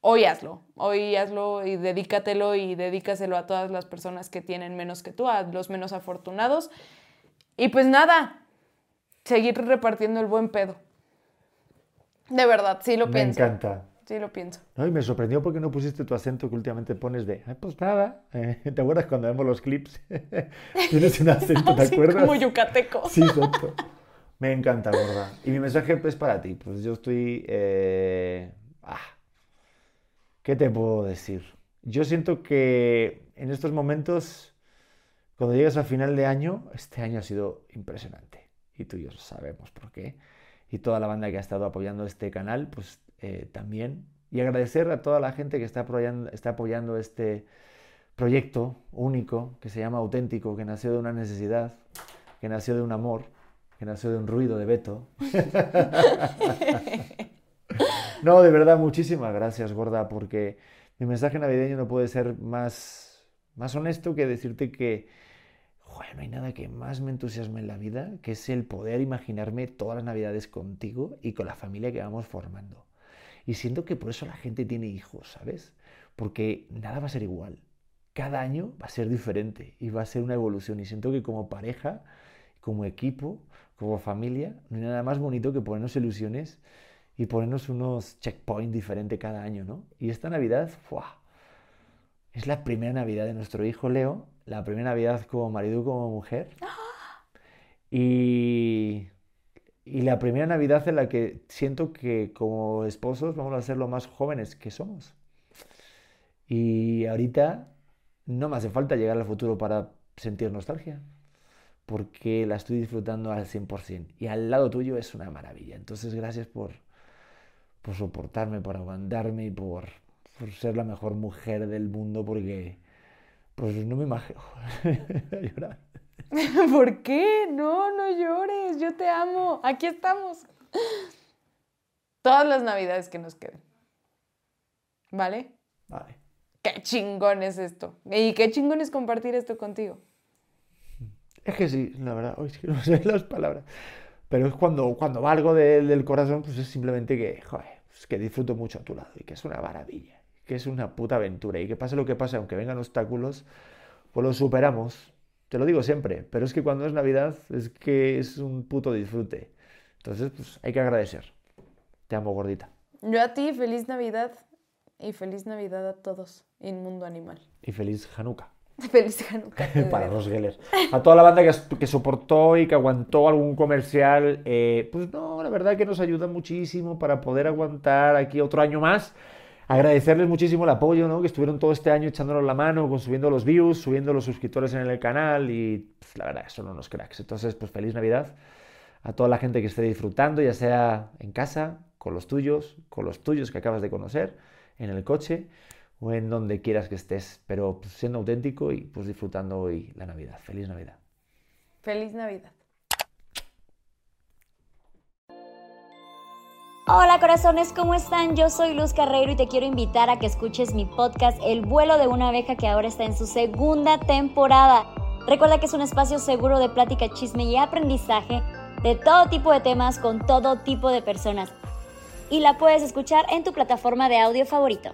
hoy hazlo, hoy hazlo y dedícatelo y dedícaselo a todas las personas que tienen menos que tú, a los menos afortunados. Y pues nada, seguir repartiendo el buen pedo. De verdad, sí lo Me pienso. encanta. Sí lo pienso. No, y me sorprendió porque no pusiste tu acento que últimamente pones de, "Ay, pues nada, Eh, ¿te acuerdas cuando vemos los clips? Tienes un acento, ¿te Así acuerdas? como yucateco. Sí, exacto. Me encanta, gorda. Y mi mensaje es para ti. Pues yo estoy... eh, ah, ¿Qué te puedo decir? Yo siento que en estos momentos, cuando llegas a final de año, este año ha sido impresionante. Y tú y yo sabemos por qué. Y toda la banda que ha estado apoyando este canal, pues eh, también. Y agradecer a toda la gente que está apoyando, está apoyando este proyecto único que se llama auténtico, que nació de una necesidad, que nació de un amor, que nació de un ruido de veto. no, de verdad, muchísimas gracias, gorda, porque mi mensaje navideño no puede ser más, más honesto que decirte que no hay nada que más me entusiasme en la vida, que es el poder imaginarme todas las navidades contigo y con la familia que vamos formando. Y siento que por eso la gente tiene hijos, ¿sabes? Porque nada va a ser igual. Cada año va a ser diferente y va a ser una evolución. Y siento que como pareja, como equipo, como familia, no hay nada más bonito que ponernos ilusiones y ponernos unos checkpoints diferentes cada año, ¿no? Y esta Navidad, ¡fua! es la primera Navidad de nuestro hijo Leo, la primera Navidad como marido y como mujer. Y y la primera Navidad en la que siento que como esposos vamos a ser lo más jóvenes que somos. Y ahorita no me hace falta llegar al futuro para sentir nostalgia, porque la estoy disfrutando al 100%. Y al lado tuyo es una maravilla. Entonces, gracias por, por soportarme, por aguantarme y por, por ser la mejor mujer del mundo, porque pues no me imagino llorar. ¿Por qué? No, no llores, yo te amo, aquí estamos. Todas las navidades que nos queden. ¿Vale? Vale. Qué chingón es esto. Y qué chingón es compartir esto contigo. Es que sí, la verdad, hoy no sé las palabras. Pero es cuando, cuando va algo del corazón, pues es simplemente que, joder, es que disfruto mucho a tu lado y que es una maravilla, que es una puta aventura y que pase lo que pase, aunque vengan obstáculos, pues lo superamos te lo digo siempre, pero es que cuando es Navidad es que es un puto disfrute. Entonces, pues hay que agradecer. Te amo, gordita. Yo a ti, feliz Navidad y feliz Navidad a todos en Mundo Animal. Y feliz Hanukkah. Feliz Hanukkah. Para los Geller. A toda la banda que, que soportó y que aguantó algún comercial, eh, pues no, la verdad que nos ayuda muchísimo para poder aguantar aquí otro año más agradecerles muchísimo el apoyo, ¿no? Que estuvieron todo este año echándonos la mano, con subiendo los views, subiendo los suscriptores en el canal y pues, la verdad, son unos cracks. Entonces, pues feliz Navidad a toda la gente que esté disfrutando, ya sea en casa, con los tuyos, con los tuyos que acabas de conocer, en el coche o en donde quieras que estés, pero pues, siendo auténtico y pues disfrutando hoy la Navidad. Feliz Navidad. Feliz Navidad. Hola corazones, ¿cómo están? Yo soy Luz Carreiro y te quiero invitar a que escuches mi podcast El vuelo de una abeja que ahora está en su segunda temporada. Recuerda que es un espacio seguro de plática, chisme y aprendizaje de todo tipo de temas con todo tipo de personas. Y la puedes escuchar en tu plataforma de audio favorito.